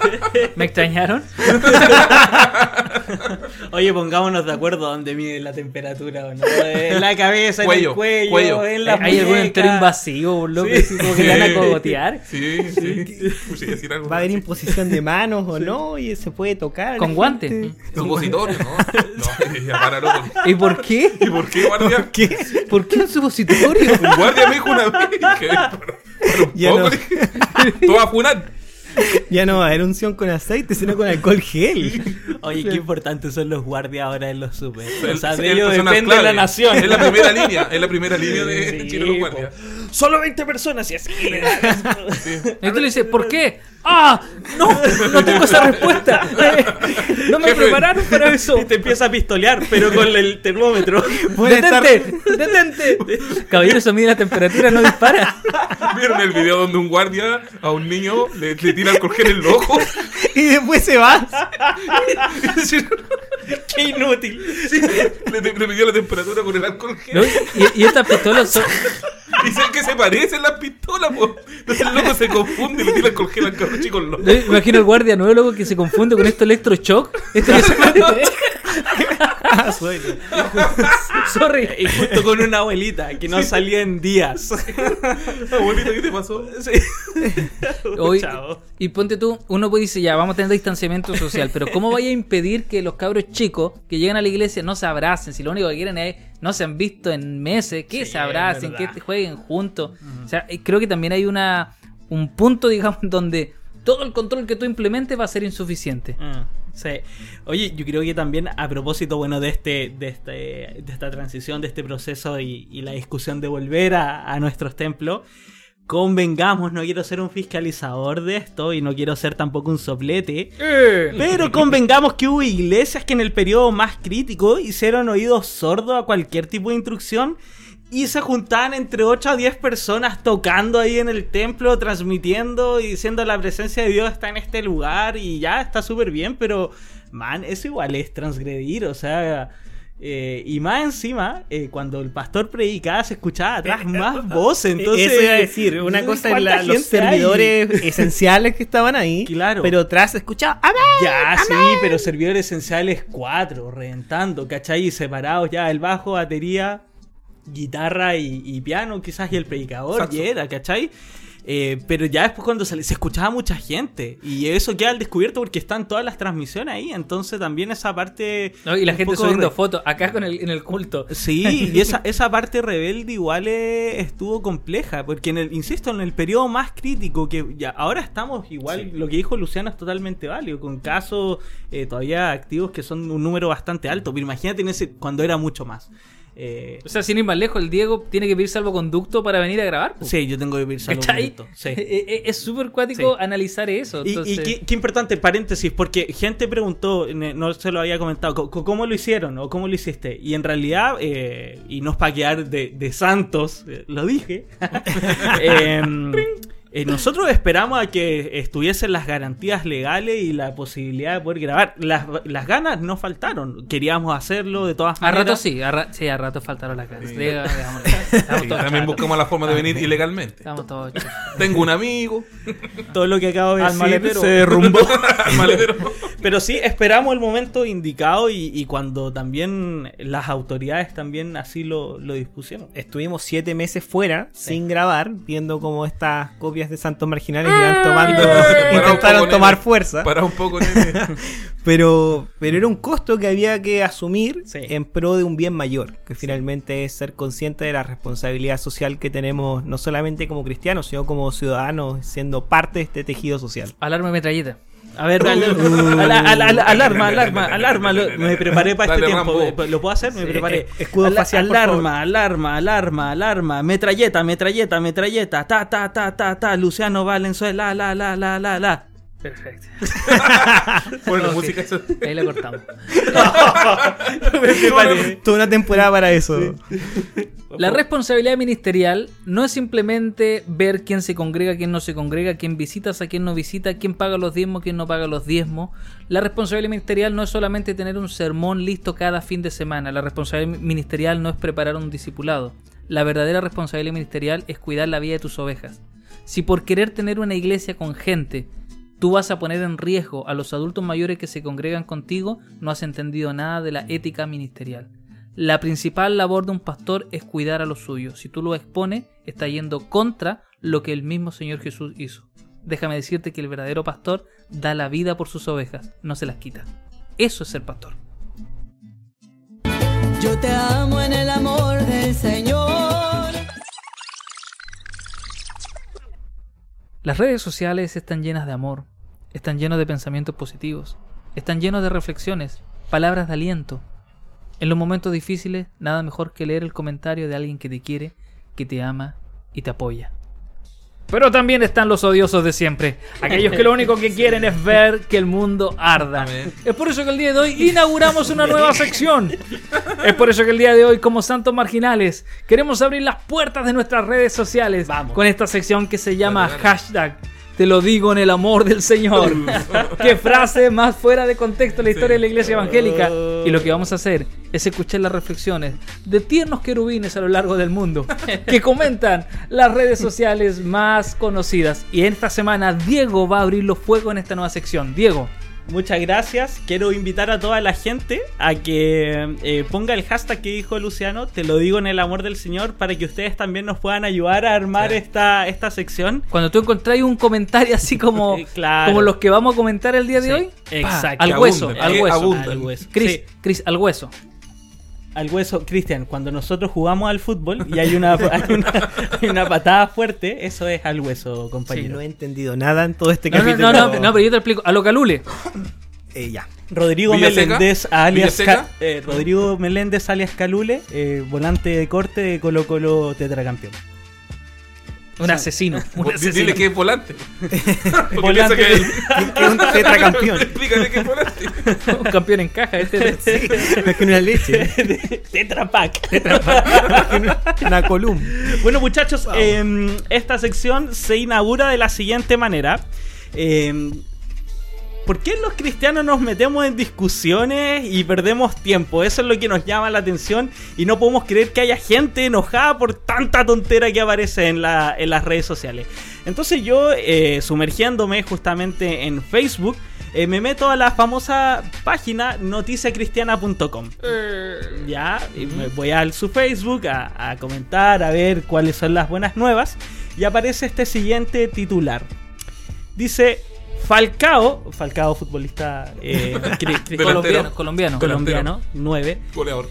A: ¿Me extrañaron?
C: Oye, pongámonos de acuerdo dónde mide la temperatura o no. En la cabeza, en
D: Cuello,
C: el cuello,
D: cuello.
C: en la
A: ¿Hay algún entero invasivo, por loco?
C: Sí.
A: así como que le van a cogotear.
D: Sí, sí. Pucha, decir algo
E: Va a haber
D: así.
E: imposición de manos o no, y se puede tocar.
A: Con
E: la
A: guante.
E: gente.
D: Supositorio, ¿no? No, ya para loco.
A: ¿Y por qué?
D: ¿Y por qué, guardia?
E: ¿Qué?
A: ¿Por qué un supositorio?
D: Un guardia me dijo una vez que para, para un
E: Ya
D: poco,
E: no.
D: dije, Tú vas a funar.
E: Ya no va a haber unción con aceite, sino con alcohol gel.
C: Oye, qué importantes son los guardias ahora en los super. O sea, de ellos depende
D: clave.
C: la nación.
D: Es la primera línea, es la primera línea de
C: Sí,
D: Chile los
C: po. Solo 20 personas y así.
D: Sí.
A: Y tú le dices, ¿por qué? ¡Ah! ¡No! No tengo esa respuesta. No me
D: Jefe.
A: prepararon para eso.
C: Y te empieza a pistolear, pero con el termómetro.
E: Puede estar-
A: ¡Detente! ¡Detente! Caballero, eso mide la temperatura, no dispara.
D: ¿Vieron el video donde un guardia a un niño le, le tira alcohol en el ojo?
E: Y después se va.
C: ¡Qué inútil!
D: Sí, le, le midió la temperatura con el alcohol
A: ¿No?
D: gel.
A: Y, y estas pistolas son.
D: Dicen que se parecen las pistolas, po. Entonces el loco se confunde y le tira alcohol gel al carro chico.
A: Imagino el guardia nuevo loco que se confunde con esto electroshock. Esto que se Sorry.
C: Y justo con una abuelita que no salía en días.
D: Abuelita, ¿qué te pasó?
C: Sí.
A: Hoy-
C: Chao.
A: y ponte tú, uno puede decir, ya, vamos a tener distanciamiento social, pero ¿cómo vaya a impedir que los cabros chicos que llegan a la iglesia no se abracen? Si lo único que quieren es, no se han visto en meses, que
C: Sí,
A: se abracen, que jueguen juntos. O sea, creo que también hay una un punto, digamos, donde todo el control que tú implementes va a ser insuficiente.
C: Ah. Sí. Oye, yo creo que también a propósito, bueno, de este, de este, de esta transición, de este proceso y, y la discusión de volver a, a nuestros templos, convengamos, no quiero ser un fiscalizador de esto y no quiero ser tampoco un soplete, pero convengamos que hubo iglesias que en el periodo más crítico hicieron oídos sordos a cualquier tipo de instrucción y se juntaban entre 8 a 10 personas tocando ahí en el templo, transmitiendo y diciendo la presencia de Dios está en este lugar y ya está súper bien, pero man, eso igual es transgredir, o sea... eh, y más encima, eh, cuando el pastor predicaba, se escuchaba atrás más voces. Entonces,
E: Eso iba a decir, una cosa es
C: ¿cuánta
E: la- los
C: hay?
E: servidores esenciales que estaban ahí,
C: Claro.
E: pero atrás se escuchaba ¡Amén!
C: Ya, sí, pero servidores esenciales cuatro, reventando, ¿cachai? Y separados ya el bajo, batería, guitarra y, y piano, quizás, y el predicador,
D: Saxo.
C: y era, ¿cachai? Eh, pero ya después cuando sale- se escuchaba mucha gente y eso queda al descubierto porque están todas las transmisiones ahí, entonces también esa parte...
A: No, y la gente subiendo
C: re-
A: fotos acá con el, en el culto.
C: Sí, y esa, esa parte rebelde igual eh, estuvo compleja, porque en el, insisto, en el periodo más crítico, que ya ahora estamos igual, lo que dijo Luciano es totalmente válido, con casos eh, todavía activos que son un número bastante alto, pero imagínate en ese, cuando era mucho más. Eh,
A: O sea, sin ir más lejos, el Diego tiene que pedir salvoconducto para venir a grabar.
C: sí, yo tengo que pedir salvoconducto, sí.
A: Eh, eh, Es súper cuático
C: Sí.
A: analizar eso.
C: Y, qué, qué importante, paréntesis, porque gente preguntó, no se lo había comentado, co- co- ¿cómo lo hicieron o cómo lo hiciste? Y en realidad, eh, y no es para quedar de, de santos, eh, lo dije, em, eh, nosotros esperamos a que estuviesen las garantías legales y la posibilidad de poder grabar. Las, las ganas no faltaron, queríamos hacerlo de todas
A: A
C: maneras.
A: rato sí, a, ra- sí, a rato faltaron las ganas.
D: Sí, también buscamos la forma de venir ilegalmente.
A: Estamos todos.
D: Tengo un amigo,
C: Todo lo que acabo de
A: Al
C: decir
A: maletero.
C: se derrumbó.
D: al maletero.
C: Pero sí, esperamos el momento indicado y, y cuando también las autoridades también así lo, lo dispusieron.
E: Estuvimos siete meses fuera, sin grabar, viendo cómo estas copias de Santos Marginales iban tomando,
D: Para un
E: intentaron tomar
D: nene.
E: fuerza.
D: Para un poco, nene.
E: Pero, pero era un costo que había que asumir
C: Sí.
E: en pro de un bien mayor, que finalmente es ser consciente de la responsabilidad social que tenemos, no solamente como cristianos, sino como ciudadanos, siendo parte de este tejido social.
A: Alarma metralleta.
C: A ver, al- al- al- al- alarma, alarma, alarma. lo- me preparé para este tiempo.
D: Rambo.
C: ¿Lo puedo hacer? Me
E: Sí,
C: preparé.
E: eh, escudo facial,
C: Alarma, alarma, alarma, alarma. Metralleta, metralleta, metralleta. Ta, ta, ta, ta, ta. Luciano Valenzuela, la, la, la, la, la.
A: Perfecto.
D: Bueno, música eso.
A: Ahí la cortamos.
E: Toda una temporada para eso.
A: La responsabilidad ministerial no es simplemente ver quién se congrega, quién no se congrega, quién visitas, a quién no visita, quién paga los diezmos, quién no paga los diezmos. La responsabilidad ministerial no es solamente tener un sermón listo cada fin de semana. La responsabilidad ministerial no es preparar un discipulado. La verdadera responsabilidad ministerial es cuidar la vida de tus ovejas. Si por querer tener una iglesia con gente, tú vas a poner en riesgo a los adultos mayores que se congregan contigo, no has entendido nada de la ética ministerial. La principal labor de un pastor es cuidar a los suyos. Si tú lo expones, está yendo contra lo que el mismo Señor Jesús hizo. Déjame decirte que el verdadero pastor da la vida por sus ovejas, no se las quita. Eso es ser pastor.
F: Yo te amo en el amor del Señor.
A: Las redes sociales están llenas de amor, están llenos de pensamientos positivos, están llenos de reflexiones, palabras de aliento. En los momentos difíciles, nada mejor que leer el comentario de alguien que te quiere, que te ama y te apoya. Pero también están los odiosos de siempre, aquellos que lo único que quieren es ver que el mundo arda.
D: Amén.
A: Es por eso que el día de hoy inauguramos una nueva sección. Es por eso que el día de hoy, como Santos Marginales, queremos abrir las puertas de nuestras redes sociales
C: Vamos.
A: con esta sección que se llama hashtag Te lo digo en el amor del Señor. Qué frase más fuera de contexto la historia de la iglesia evangélica. Y lo que vamos a hacer es escuchar las reflexiones de tiernos querubines a lo largo del mundo que comentan las redes sociales más conocidas. Y esta semana Diego va a abrir los fuegos en esta nueva sección. Diego,
C: Muchas gracias. Quiero invitar a toda la gente a que eh, ponga el hashtag que dijo Luciano, te lo digo en el amor del Señor, para que ustedes también nos puedan ayudar a armar
D: Sí.
C: esta, esta sección.
A: cuando tú encontráis un comentario así como,
C: Eh, claro.
A: como los que vamos a comentar el día de
C: Sí,
A: hoy, pa,
C: exacto.
A: al hueso, al hueso.
C: Al hueso.
A: Cris,
C: Sí.
A: Cris, al hueso.
C: Al hueso, Cristian, cuando nosotros jugamos al fútbol y hay una, hay una, hay una patada fuerte, eso es al hueso,
E: Sí,
C: compañero.
E: no he entendido nada en todo este
A: No, no,
E: capítulo.
A: no, no, no, pero yo te explico. A lo calule.
E: Eh, ya.
C: Rodrigo
D: Villaseca.
C: Meléndez alias. Ca- eh, Rodrigo Meléndez alias Calule, eh, volante de corte de Colo Colo tetracampeón.
A: Un asesino. Un
D: Dile
A: asesino.
D: que es volante. Porque
C: Volante.
D: que es
E: es un tetracampeón.
D: Explícale que es volante.
A: Un campeón en caja. Este
E: Más que una leche.
C: Tetrapack.
E: una columna.
C: Bueno, muchachos, em, esta sección se inaugura de la siguiente manera. Em, ¿Por qué los cristianos nos metemos en discusiones y perdemos tiempo? Eso es lo que nos llama la atención y no podemos creer que haya gente enojada por tanta tontera que aparece en, la- en las redes sociales. Entonces yo, eh, sumergiéndome justamente en Facebook, eh, me meto a la famosa página noticiacristiana.com. Ya, y me voy a su Facebook a, a comentar, a ver cuáles son las buenas nuevas. Y aparece este siguiente titular. Dice Falcao, Falcao futbolista eh,
A: colombiano. colombiano.
C: colombiano, 9,
D: Goleador.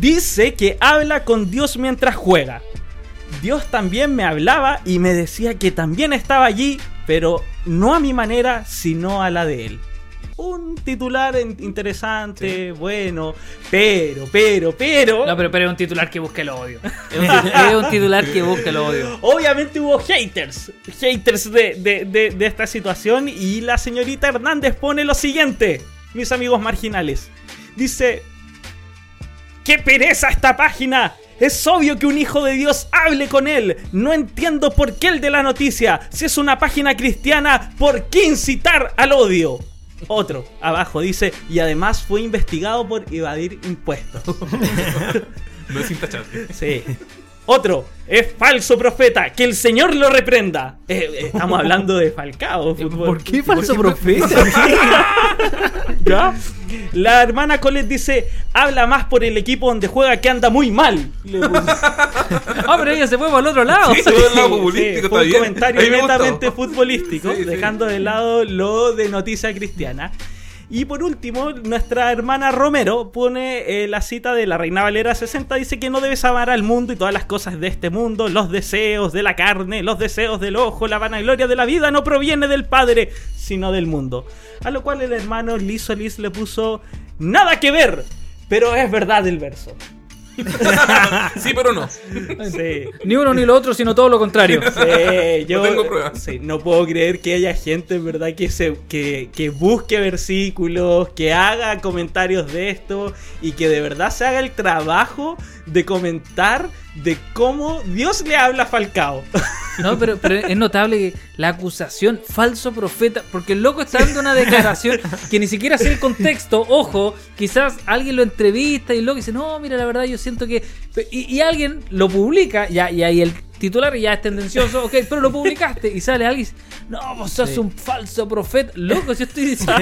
C: dice que habla con Dios mientras juega. Dios también me hablaba y me decía que también estaba allí, pero no a mi manera, sino a la de él. Un titular interesante, bueno, pero, pero, pero...
A: No, pero, pero es un titular que busca el odio. Es un, titu- es un titular que busca el odio.
C: Obviamente hubo haters, haters de, de- de- de esta situación y la señorita Hernández pone lo siguiente, mis amigos marginales. Dice, ¡qué pereza esta página! Es obvio que un hijo de Dios hable con él. No entiendo por qué el de la noticia. Si es una página cristiana, ¿por qué incitar al odio? Otro, abajo, dice, y además fue investigado por evadir impuestos.
D: No es intachable.
C: Sí. Otro, es falso profeta, que el Señor lo reprenda. Eh, eh, estamos hablando de Falcao. fútbol.
E: ¿Por qué falso profeta?
C: ¿Ya? La hermana Colette dice, habla más por el equipo donde juega que anda muy mal.
A: Ah, pero ella se fue para el otro lado.
D: Sí, el lado
C: Sí, sí, fue un
D: bien.
C: comentario netamente futbolístico,
D: Sí, sí.
C: dejando de lado lo de noticia cristiana. Y por último, nuestra hermana Romero pone eh, la cita de la Reina Valera 60, dice que no debes amar al mundo y todas las cosas de este mundo, los deseos de la carne, los deseos del ojo, la vanagloria de la vida no proviene del Padre, sino del mundo. A lo cual el hermano Liz le puso, nada que ver, pero es verdad el verso.
D: Sí, pero no.
C: Sí.
A: Ni uno ni lo otro, sino todo lo contrario.
C: Sí, yo
D: No tengo pruebas.
C: sí, no puedo creer que haya gente en verdad que se que, que busque versículos, que haga comentarios de esto y que de verdad se haga el trabajo de comentar de cómo Dios le habla a Falcao.
A: No, pero, pero es notable que la acusación falso profeta, porque el loco está dando una declaración que ni siquiera sé el contexto. Ojo, quizás alguien lo entrevista y el loco dice, no, mira, la verdad yo siento que... Y, y alguien lo publica, ya, y ahí el titular ya es tendencioso, ok, pero lo publicaste y sale alguien y no, vos sos un falso profeta. Loco, si estoy diciendo...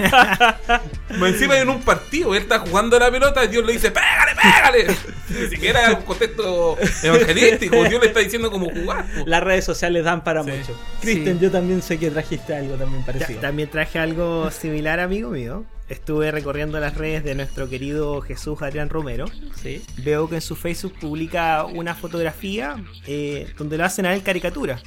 D: Encima en un partido, él está jugando a la pelota y Dios le dice, ¡pégale, pégale! Ni siquiera es un contexto evangelístico, Dios le está diciendo cómo jugar. po.
C: Las redes sociales dan para
D: Sí.
C: mucho. Cristian, yo también sé que trajiste algo también
E: Ya,
C: parecido.
E: también traje algo similar, amigo mío. Estuve recorriendo las redes de nuestro querido Jesús Adrián Romero.
C: Sí.
E: Veo que en su Facebook publica una fotografía eh, donde lo hacen a él caricatura.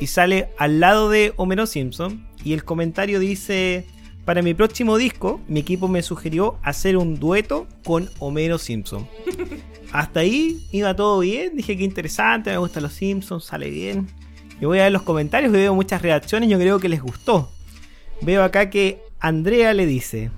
E: Y sale al lado de Homero Simpson. Y el comentario dice: Para mi próximo disco, mi equipo me sugirió hacer un dueto con Homero Simpson. Hasta ahí iba todo bien. Dije que interesante, me gustan los Simpsons, sale bien. Y voy a ver los comentarios y veo muchas reacciones. Yo creo que les gustó. Veo acá que Andrea le dice: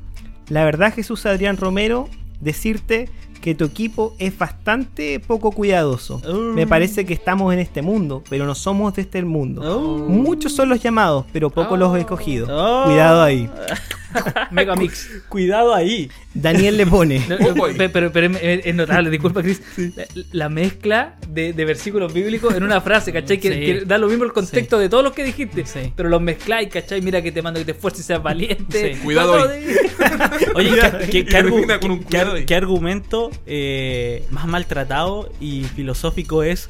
E: La verdad, Jesús Adrián Romero, decirte que tu equipo es bastante poco cuidadoso.
C: Mm.
E: Me parece que estamos en este mundo, pero no somos de este mundo.
C: Oh.
E: Muchos son los llamados, pero pocos los escogidos.
C: Oh.
E: Cuidado ahí.
A: Megamix.
C: Cuidado ahí.
E: Daniel le pone.
A: No,
D: Oh, boy.
A: pe- pero, pero es, notable, disculpa Chris, la, la mezcla de, de versículos bíblicos en una frase, ¿cachai? Que,
G: Sí.
A: que da lo mismo el contexto de todo lo que dijiste,
G: Sí.
A: pero los mezcláis, ¿cachai? Mira que te mando que te esfuerces y seas valiente.
G: Sí.
D: Cuidado ahí.
C: Oye, ¿qué, qué-
D: Y
C: qué argu-
D: termina con un
C: qué-
D: cuidado
C: eh, más maltratado y filosófico es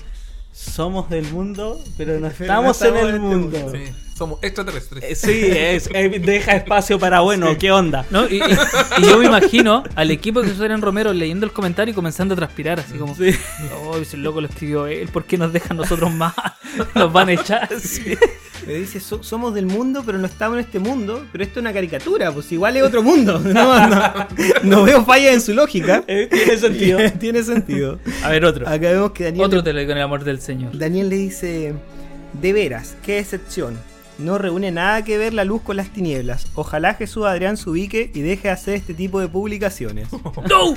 C: somos del mundo, pero no estamos en
E: estamos
C: el
E: este
C: mundo?
E: mundo.
D: Sí. Somos extraterrestres.
C: Eh, Sí, es, eh, deja espacio para bueno, ¿qué onda?
A: ¿No? Y, y- y yo me imagino al equipo de Jesús Adrián Romero leyendo el comentario y comenzando a transpirar, así como,
C: Sí.
A: oh, ese loco lo escribió él, ¿por qué nos dejan nosotros más? Nos van a echar.
E: Me dice, "So- somos del mundo, pero no estamos en este mundo. Pero esto es una caricatura, pues igual es otro mundo. No, no, no veo falla en su lógica.
C: Eh, Tiene sentido.
E: Tiene sentido.
C: A ver, otro.
E: Acá vemos que Daniel,
A: Otro te lo con el amor del Señor.
E: Daniel le dice, de veras, qué excepción. No reúne nada que ver la luz con las tinieblas. Ojalá Jesús Adrián se ubique y deje de hacer este tipo de publicaciones.
A: ¡No!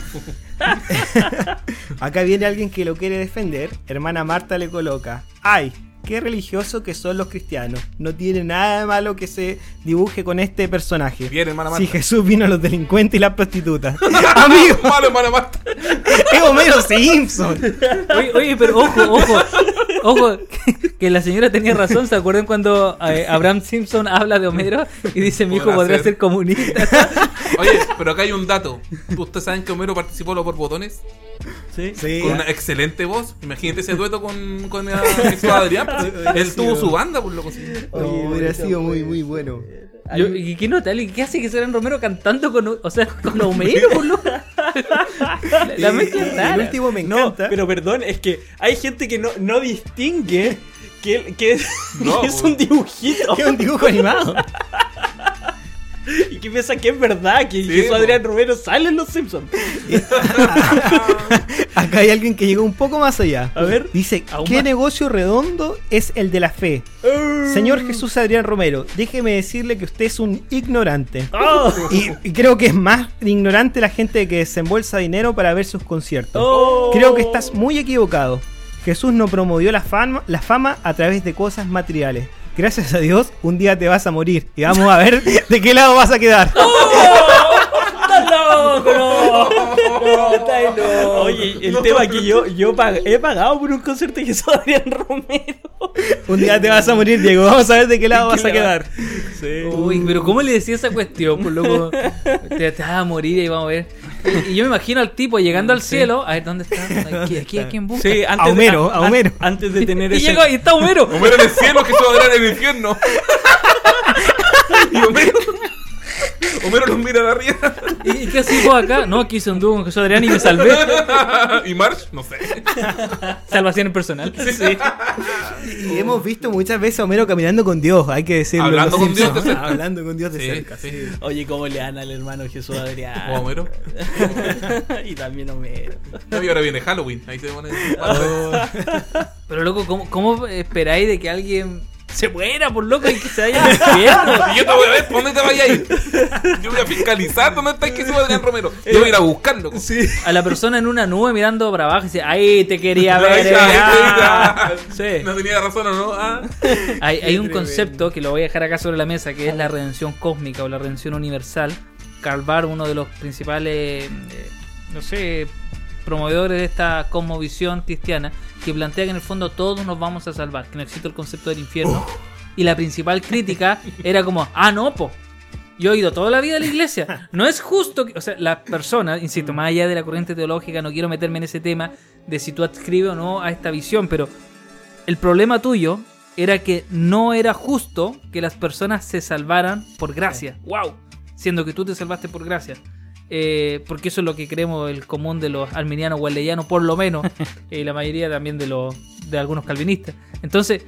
E: Acá viene alguien que lo quiere defender. Hermana Marta le coloca. ¡Ay! Qué religioso que son los cristianos. No tiene nada de malo que se dibuje con este personaje.
D: Bien, hermana
E: Si. Jesús vino a los delincuentes y las prostitutas. Amigo,
D: Malo, hermana Marta.
E: es Homero Simpson.
A: Oye, oye, pero ojo, ojo, ojo, que, la señora tenía razón. ¿Se acuerdan cuando eh, Abraham Simpson habla de Homero y dice mi hijo podría
D: ser.
A: ser comunista?
D: Oye, pero acá hay un dato. ¿Ustedes saben que Homero participó en los por botones?
C: Sí.
E: Sí.
D: Con una excelente voz. Imagínate ese dueto con, con eh, Jesús Adrián. él tuvo su banda, por lo que sí.
E: Oye, hubiera sido muy, muy bueno.
A: Yo, ¿Y qué nota? ¿Y ¿Qué hace que Adrián Romero cantando con, o sea, con Homero? por lo- La, la mezcla es
E: El
A: rara.
E: último me
C: No,
E: encanta.
C: pero perdón, es que hay gente que no, no distingue que, que,
D: No,
C: que es un dibujito
E: es un dibujo animado.
C: y que piensa que es verdad, que
D: Sí,
C: Jesús
D: po.
C: Adrián Romero sale en Los Simpsons.
E: Acá hay alguien que llegó un poco más allá.
C: A ver.
E: Dice, ¿qué
A: más.
E: negocio redondo es el de la fe? Señor Jesús Adrián Romero, déjeme decirle que usted es un ignorante.
C: Oh.
E: Y, y creo que es más ignorante la gente que desembolsa dinero para ver sus conciertos.
C: Oh.
E: Creo que estás muy equivocado. Jesús no promovió la fama, la fama a través de cosas materiales. Gracias a Dios, un día te vas a morir. Y vamos a ver de qué lado vas a quedar.
A: ¡Estás loco! No.
C: Oye, el tema que yo, yo pag- he pagado por un concierto de Jesús Adrián Romero.
E: Un día te vas a morir, Diego. Vamos a ver de qué lado vas a quedar.
C: Sí.
A: Uy, pero ¿cómo le decía esa cuestión? Pues loco, te, te vas a morir y vamos a ver. Y, yo me imagino al tipo llegando al cielo. A ver, ¿dónde está? Aquí, aquí, aquí en busca.
C: Sí, antes
E: A Homero,
C: de,
E: a Homero.
C: antes de tener
A: Y
C: ese.
A: llegó y está Homero.
D: Homero en el cielo, Jesús Adrián en el infierno. y Homero. Homero los mira de arriba.
A: ¿Y qué hacís vos acá? No, aquí hice un dúo con Jesús Adrián y me salvé.
D: y March, no sé.
A: Salvación personal. Sí.
E: Y hemos visto muchas veces a Homero caminando con Dios, hay que decirlo.
D: Hablando con Dios de cerca.
E: Hablando con Dios de
D: Sí,
E: cerca.
D: sí.
C: Oye, ¿cómo le dan al hermano Jesús Adrián?
D: O Homero.
C: y también Homero.
D: No, y ahora viene Halloween. Ahí se pone.
A: Pero loco, ¿cómo, ¿cómo esperáis de que alguien se muera por loco y que se vaya al infierno?
D: Y yo te voy a ver, ¿por dónde te vayas a ir? Yo voy a fiscalizar dónde está Jesús Adrián Romero. Yo voy a ir a buscarlo. Sí.
A: A la persona en una nube mirando para abajo y dice, ahí te quería ver.
D: Ahí
A: eh,
D: está, ahí
A: ah".
D: está.
A: Sí.
D: No tenía razón o no. Ah.
A: Hay, hay un concepto que lo voy a dejar acá sobre la mesa, que es la redención cósmica o la redención universal. Karl Barth, uno de los principales, eh, no sé, promovedores de esta cosmovisión cristiana, que plantea que en el fondo todos nos vamos a salvar, que no existe el concepto del infierno. Y la principal crítica era como, ah, no, po. Yo he ido toda la vida a la iglesia. No es justo que, o sea, las personas, insisto, más allá de la corriente teológica, no quiero meterme en ese tema de si tú adscribes o no a esta visión, pero el problema tuyo era que no era justo que las personas se salvaran por gracia. ¡Wow! Siendo que tú te salvaste por gracia. Eh, porque eso es lo que creemos el común de los arminianos wesleyanos, por lo menos, y la mayoría también de los de algunos calvinistas. Entonces,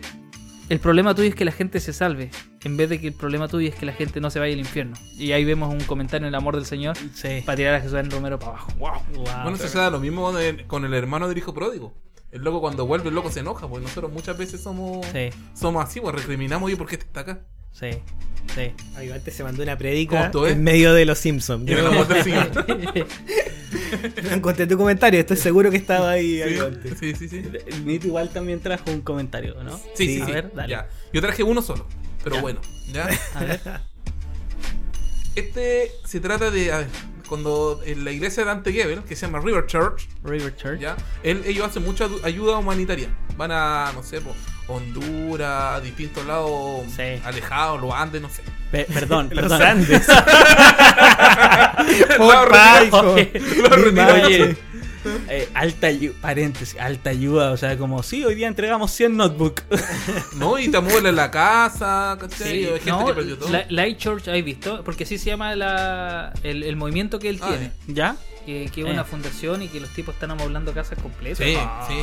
A: el problema tuyo es que la gente se salve, en vez de que el problema tuyo es que la gente no se vaya al infierno. Y ahí vemos un comentario en el amor del Señor
C: Sí.
A: para tirar a Jesús en Romero para abajo. ¡Wow!
C: Wow.
D: Bueno, eso se da lo mismo con el, con el hermano del hijo pródigo. El loco cuando vuelve, el loco se enoja, porque nosotros muchas veces somos
C: Sí,
D: somos así, pues recriminamos, oye, ¿por qué este está acá?
C: sí, sí.
E: Ahí antes se mandó una predica
D: ¿Cómo tú, eh?
E: en medio de los Simpsons.
D: Y en el amor del Señor.
E: No encontré tu comentario, estoy seguro que estaba ahí.
D: Sí,
E: Alicante.
D: sí, sí, sí.
C: El Nito igual también trajo un comentario, ¿no?
D: Sí, sí,
C: a
D: sí.
C: ver, dale.
D: Ya. Yo traje uno solo, pero
C: Ya.
D: bueno, ¿ya?
C: A ver.
D: Este se trata de, a ver, cuando en la iglesia de Dante Gebel, que se llama River Church,
C: River Church.
D: ¿ya? Él- ellos hacen mucha ayuda humanitaria. Van a, no sé, Honduras, distintos lados
C: Sí.
D: alejados, los Andes, no sé.
C: Pe- perdón,
E: Los
C: perdón.
E: Andes.
D: Retirados.
E: madre.
C: Oye, Eh, alta ayuda, paréntesis, alta ayuda, o sea, como sí, hoy día entregamos 100 notebooks.
D: No, y te amueblan la casa, ¿cachai?
A: Sí,
D: Hay gente
A: no,
D: que perdió todo.
A: la- Light Church, ¿has visto? Porque así se llama la, el, el movimiento que él
D: Ah,
A: tiene.
C: ¿Ya?
A: Que, que es
C: Eh.
A: una fundación y que los tipos están amoblando casas completas.
D: Sí,
A: Ah.
D: sí.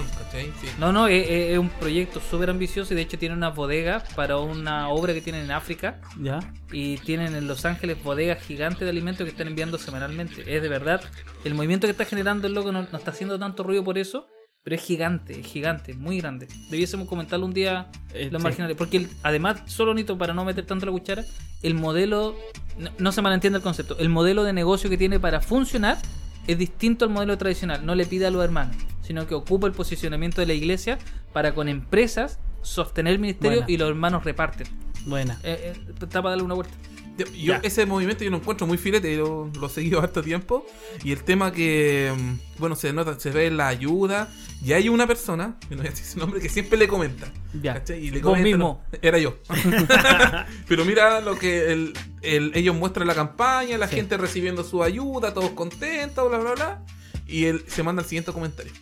D: Sí.
A: No, no, es, un proyecto súper ambicioso y de hecho tiene una bodega para una obra que tienen en África
C: ¿Ya?
A: y tienen en Los Ángeles bodegas gigantes de alimentos que están enviando semanalmente. Es de verdad, el movimiento que está generando el loco no, no está haciendo tanto ruido por eso, pero es gigante, es gigante, muy grande. Debiésemos comentarlo un día
C: Eh,
A: los
C: sí.
A: marginales, porque el- además, solo Nito, para no meter tanto la cuchara, el modelo, no, no se malentiende el concepto, el modelo de negocio que tiene para funcionar es distinto al modelo tradicional, no le pide a los hermanos, sino que ocupa el posicionamiento de la iglesia para con empresas sostener el ministerio
C: Buena.
A: y los hermanos reparten.
C: Buena.
A: Eh, eh, está para darle una vuelta.
D: Yo,
C: Ya.
D: ese movimiento yo lo encuentro muy filete, yo lo he seguido harto tiempo. Y el tema que, mm, bueno, se nota, se ve la ayuda. Y hay una persona, que no voy a decir su nombre, que siempre le comenta.
C: Ya.
D: ¿cachai? Y le comenta,
A: mismo.
D: no, era yo. Pero mira lo que el- el- ellos muestran la campaña, la
C: Sí.
D: gente recibiendo su ayuda, todos contentos, bla, bla, bla. Y él se manda el siguiente comentario.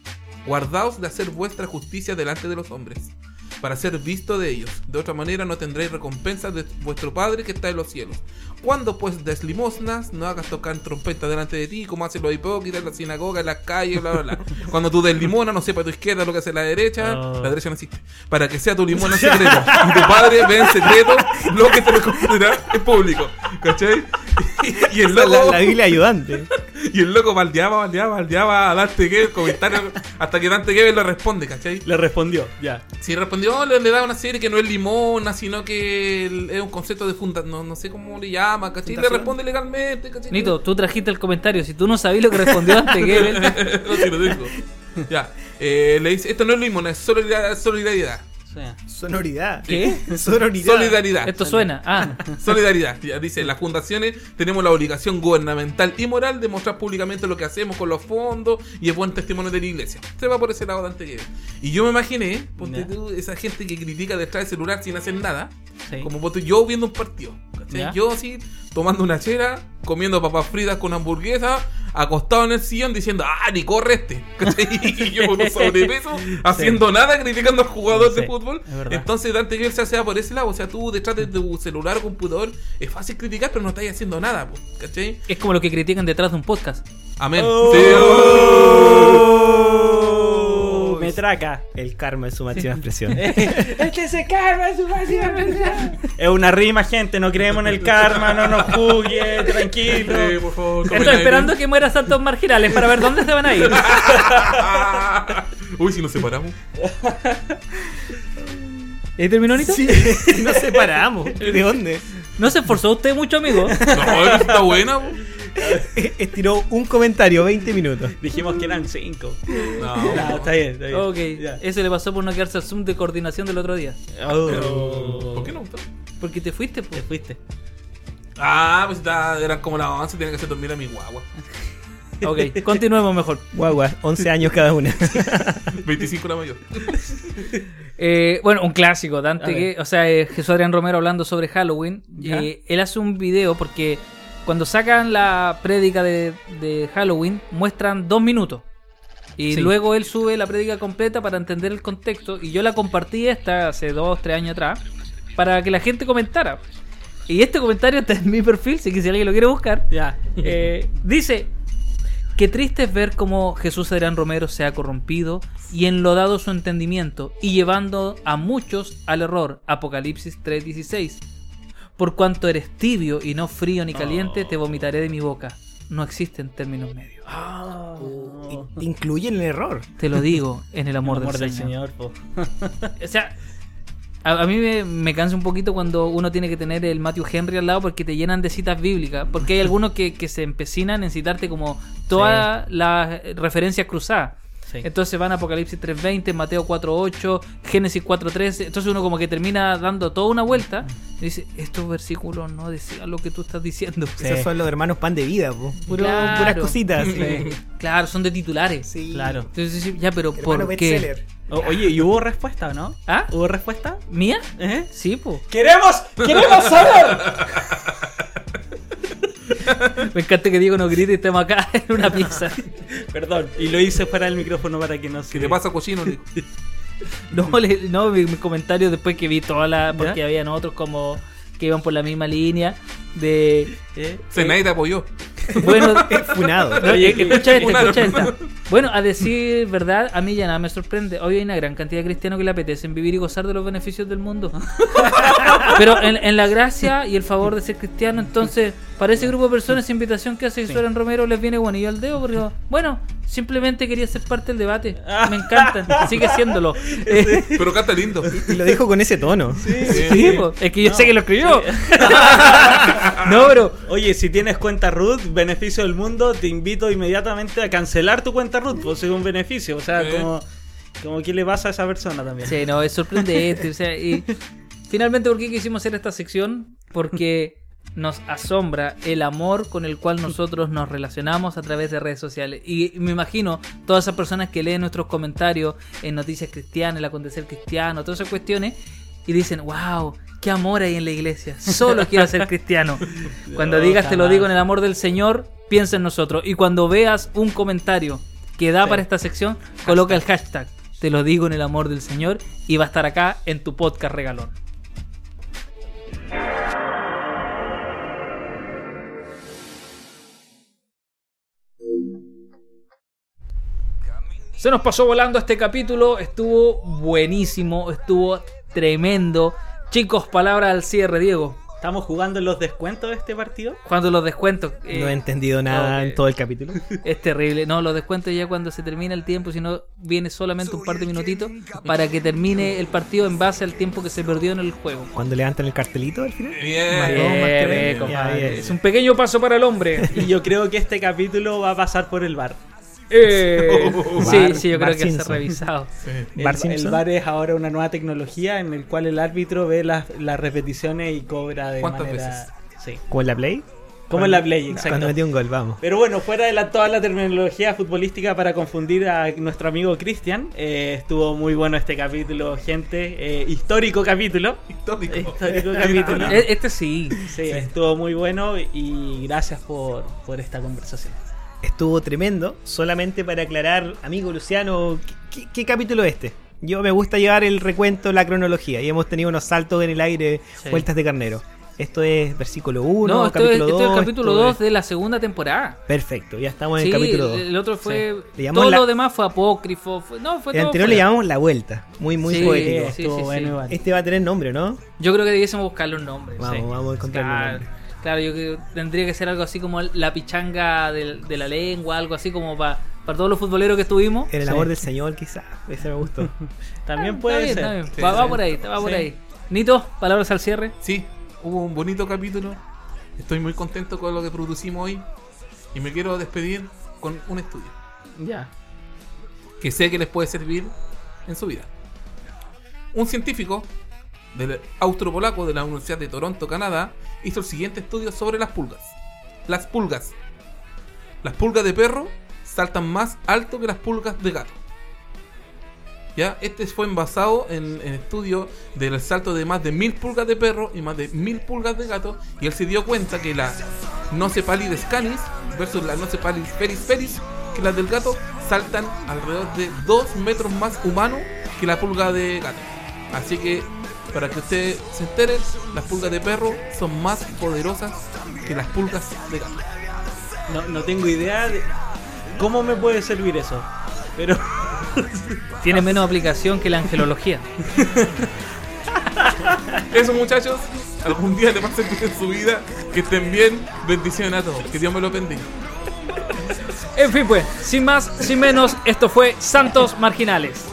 D: Guardaos de hacer vuestra justicia delante de los hombres, para ser visto de ellos. De otra manera no tendréis recompensa de vuestro Padre que está en los cielos. Cuando pues des limosnas, no hagas tocar trompeta delante de ti, como hacen los hipócritas en la sinagoga, en las calles, bla, bla, bla. Cuando tú des limona, no sepa tu izquierda lo que hace la derecha.
C: Oh.
D: La derecha no existe. Para que sea tu limona en secreto. Y tu padre ve en secreto lo que te responderá en público. ¿Cachai? Y el
E: La,
D: loco,
E: la Biblia ayudante.
D: y el loco baldeaba, baldeaba, baldeaba a Dante Gebel, comentario, hasta que Dante Gebel le responde, ¿cachai?
C: Le respondió, ya.
D: Si respondió, le, le da una serie que no es limona, sino que es un concepto de funda, no, no sé cómo le llama, ¿cachai? Le responde legalmente, ¿cachai?
A: Nito, tú trajiste el comentario. Si tú no sabías lo que respondió antes Gebel,
D: no, sí, lo digo. Ya, eh, le dice, esto no es limona, es solidaridad.
E: Sonoridad.
A: ¿Qué?
E: Sonoridad.
D: Solidaridad.
A: esto suena. Ah,
D: Solidaridad. Ya dice, las fundaciones tenemos la obligación gubernamental y moral de mostrar públicamente lo que hacemos con los fondos y es buen testimonio de la iglesia. Se va por ese lado de antes Y yo me imaginé, ponte tú, esa gente que critica detrás del celular sin hacer nada,
C: sí.
D: como ponte yo viendo un partido. ¿cachai? Yo así, tomando una chela, comiendo papas fritas con hamburguesa, acostado en el sillón diciendo, ah, ni corre este. ¿cachai? Y yo con un sobrepeso, haciendo nada, criticando al jugador de
C: Sí,
D: fútbol.
C: es verdad.
D: Entonces Dante Gebel se hace por ese lado. O sea, tú detrás de tu celular o computador es fácil criticar, pero no estás haciendo nada, ¿cachai?
A: es como lo que critican detrás de un podcast.
D: Amén.
C: Oh.
D: Sí,
C: Oh, traca.
E: El karma en su máxima expresión.
C: Este se karma su Es una rima, gente. No creemos en el karma. No nos juzgue. Tranquilo.
D: Sí, por favor.
A: Estoy esperando que mueran santos marginales para ver dónde se van a ir.
D: Uy, si nos separamos.
A: ¿Y terminó, Nito?
E: Sí, nos separamos. ¿De dónde?
A: ¿No se esforzó usted mucho, amigo?
D: No, está buena.
E: Estiró un comentario, 20 minutos.
C: Dijimos que eran cinco.
D: No.
C: No, está bien, está bien.
A: Ok,
C: Ya.
A: eso le pasó por no quedarse al Zoom de coordinación del otro día.
C: Oh.
D: ¿Por qué no gustó?
A: Porque te fuiste,
C: Te
A: pues.
C: fuiste.
D: Ah, pues está, eran como las 11, tenía que hacer dormir a mi guagua.
A: Ok, continuemos mejor.
E: Guagua, 11 años cada una.
D: 25 la mayor.
A: Eh, bueno, un clásico, Dante, que, o sea, eh, Jesús Adrián Romero hablando sobre Halloween. Eh, él hace un video porque cuando sacan la prédica de, de Halloween muestran dos minutos. Y
C: Sí.
A: luego él sube la prédica completa para entender el contexto. Y yo la compartí esta hace dos, tres años atrás para que la gente comentara. Y este comentario está en mi perfil, así que si alguien lo quiere buscar.
C: Ya.
A: Eh, dice, qué triste es ver cómo Jesús Adrián Romero se ha corrompido y enlodado su entendimiento y llevando a muchos al error. Apocalipsis 3:16. Por cuanto eres tibio y no frío ni caliente, te vomitaré de mi boca. No existen términos medios.
E: Te incluyen el error.
A: Te lo digo en el amor,
C: Amor
A: del,
C: del
A: Señor. O sea, a, a mí me, me cansa un poquito cuando uno tiene que tener el Matthew Henry al lado porque te llenan de citas bíblicas. Porque hay algunos que, que se empecinan en citarte como todas las referencias cruzadas.
C: Sí.
A: Entonces van a Apocalipsis 3.20, Mateo 4.8, Génesis 4.13. Entonces uno como que termina dando toda una vuelta y dice, estos versículos no decían lo que tú estás diciendo.
E: Esos son los hermanos pan de vida, po. Puro-
A: Claro.
E: puras cositas.
A: Sí. Claro, son de titulares.
E: Sí.
C: Claro.
A: Entonces, sí, ya, pero
E: Hermano
A: ¿por qué?
C: O- oye, ¿y hubo respuesta no?
A: ¿Ah?
C: ¿Hubo respuesta?
A: ¿Mía?
C: ¿Eh?
A: Sí, pues.
C: ¡Queremos! ¡Queremos saber!
A: Me encanta que Diego no grite y estemos acá en una pieza.
C: Perdón, y lo hice para el micrófono para que no se.
D: ¿Qué te pasa, cochino?
A: No, le- no mi, mi comentario después que vi toda la. Porque
C: ¿Ya?
A: habían otros como que iban por la misma línea de.
C: ¿Eh?
D: Se nadie te apoyó.
A: Bueno,
E: Funado.
A: No,
C: Oye,
A: eh, escucha esta, escucha esta. Bueno, a decir verdad, a mí ya nada me sorprende. Hoy hay una gran cantidad de cristianos que le apetecen vivir y gozar de los beneficios del mundo. Pero en, en la gracia y el favor de ser cristiano, entonces, para ese grupo de personas, esa invitación que hace Soren Romero les viene guanillo al dedo, porque, bueno, simplemente quería ser parte del debate. Me encantan, sigue siéndolo. Eh,
D: Pero canta lindo.
E: Y lo dijo con ese tono.
A: sí, po, es que yo sé que lo escribió. no, pero
C: Oye, si tienes cuenta root, beneficio del mundo, te invito inmediatamente a cancelar tu cuenta root, pues es un beneficio. O sea,
D: Sí.
C: como, como qué le pasa a esa persona también.
A: Sí, no, es sorprendente. o sea, y finalmente, ¿por qué quisimos hacer esta sección? Porque nos asombra el amor con el cual nosotros nos relacionamos a través de redes sociales. Y me imagino todas esas personas que leen nuestros comentarios en Noticias Cristianas, el acontecer cristiano, todas esas cuestiones, y dicen, wow. Qué amor hay en la iglesia. Solo quiero ser cristiano. Cuando digas te lo digo en el amor del Señor, piensa en nosotros. Y cuando veas un comentario que da
C: Sí.
A: para esta sección, coloca el hashtag. Te lo digo en el amor del Señor y va a estar acá en tu podcast regalón. Se nos pasó volando este capítulo, estuvo buenísimo, estuvo tremendo. Chicos, palabra al cierre, Diego.
C: ¿Estamos jugando en los descuentos de este partido?
A: Cuando los descuentos.
E: No
A: eh,
E: he entendido nada
A: ok.
E: en todo el capítulo.
A: Es terrible. No, los descuentos ya cuando se termina el tiempo, si no viene solamente un par de minutitos para que termine el partido en base al tiempo que se perdió en el juego.
E: Cuando levantan el cartelito al final.
D: Bien.
A: Bien,
E: más
A: bien,
E: bien.
A: Es un pequeño paso para el hombre.
C: Y yo creo que este capítulo va a pasar por el bar.
A: Eh, sí,
E: Bar-
A: sí, yo
E: Bar
A: creo que se ha revisado.
C: El,
E: Bar
C: el
E: Simpson.
C: bar es ahora una nueva tecnología en el cual el árbitro ve las, las repeticiones y cobra de
D: ¿Cuántas
C: manera... Sí.
E: Como en la Play.
C: Como en la Play, exacto.
E: Cuando metió un gol, vamos.
C: Pero bueno, fuera de la, toda la terminología futbolística para confundir a nuestro amigo Cristian, eh, estuvo muy bueno este capítulo, gente. eh, histórico capítulo.
D: Histórico.
C: Histórico capítulo.
A: Eh, Este sí.
C: Sí, estuvo muy bueno y gracias por, por esta conversación.
E: Estuvo tremendo. Solamente para aclarar, amigo Luciano, ¿qué, qué- qué capítulo es este? Yo me gusta llevar el recuento, la cronología. Y hemos tenido unos saltos en el aire,
A: Sí.
E: vueltas de carnero. Esto es versículo 1,
A: No, esto es,
E: capítulo
A: esto
E: 2.
A: es el capítulo
E: esto
A: 2
E: es-
A: de la segunda temporada.
E: Perfecto, ya estamos en
A: Sí,
E: el capítulo 2.
A: el otro fue.
E: Llamamos
A: Todo
E: la-
A: lo demás fue apócrifo. fue- no, fue
E: El
A: todo
E: anterior
A: fue-
E: le llamamos la vuelta. Muy, muy
A: Sí,
E: poético.
A: sí,
C: Estuvo
A: sí,
C: bueno
A: sí.
C: igual.
E: Este va a tener nombre, ¿no?
A: Yo creo que debiésemos buscarle un nombre.
E: Vamos,
A: sí.
E: vamos a encontrarle un
A: Claro,
E: nombre.
A: Claro, yo creo que tendría que ser algo así como la pichanga del- de, la lengua, algo así como para para todos los futboleros que estuvimos.
E: En el
C: Sí.
E: amor del Señor, quizás. Ese me gustó.
C: También
A: Está
C: puede
A: bien,
C: ser.
A: está bien.
D: Sí,
A: va, por ahí, va por
C: Sí.
A: ahí. Nito, palabras al cierre.
D: Sí, hubo un bonito capítulo. Estoy muy contento con lo que producimos hoy. Y me quiero despedir con un estudio
C: Ya.
D: que sé que les puede servir en su vida. Un científico del austropolaco de la Universidad de Toronto, Canadá, hizo el siguiente estudio sobre las pulgas. Las pulgas. Las pulgas de perro saltan más alto que las pulgas de gato. ¿Ya? Este fue envasado en, en estudio del salto de más de mil pulgas de perro y más de mil pulgas de gato. Y él se dio cuenta que la Nocephalidis canis versus la Nocephalidis feris feris, que las del gato saltan alrededor de 2 metros más humano que la pulga de gato. Así que, para que ustedes se enteren, las pulgas de perro son más poderosas que las pulgas de gato.
C: No, no tengo idea de cómo me puede servir eso. Pero
A: Tiene menos aplicación que la angelología.
D: Eso muchachos, algún día le va a servir en su vida. Que estén bien. Bendiciones a todos. Que Dios me lo bendiga.
A: En fin, pues, sin más, sin menos, esto fue Santos Marginales.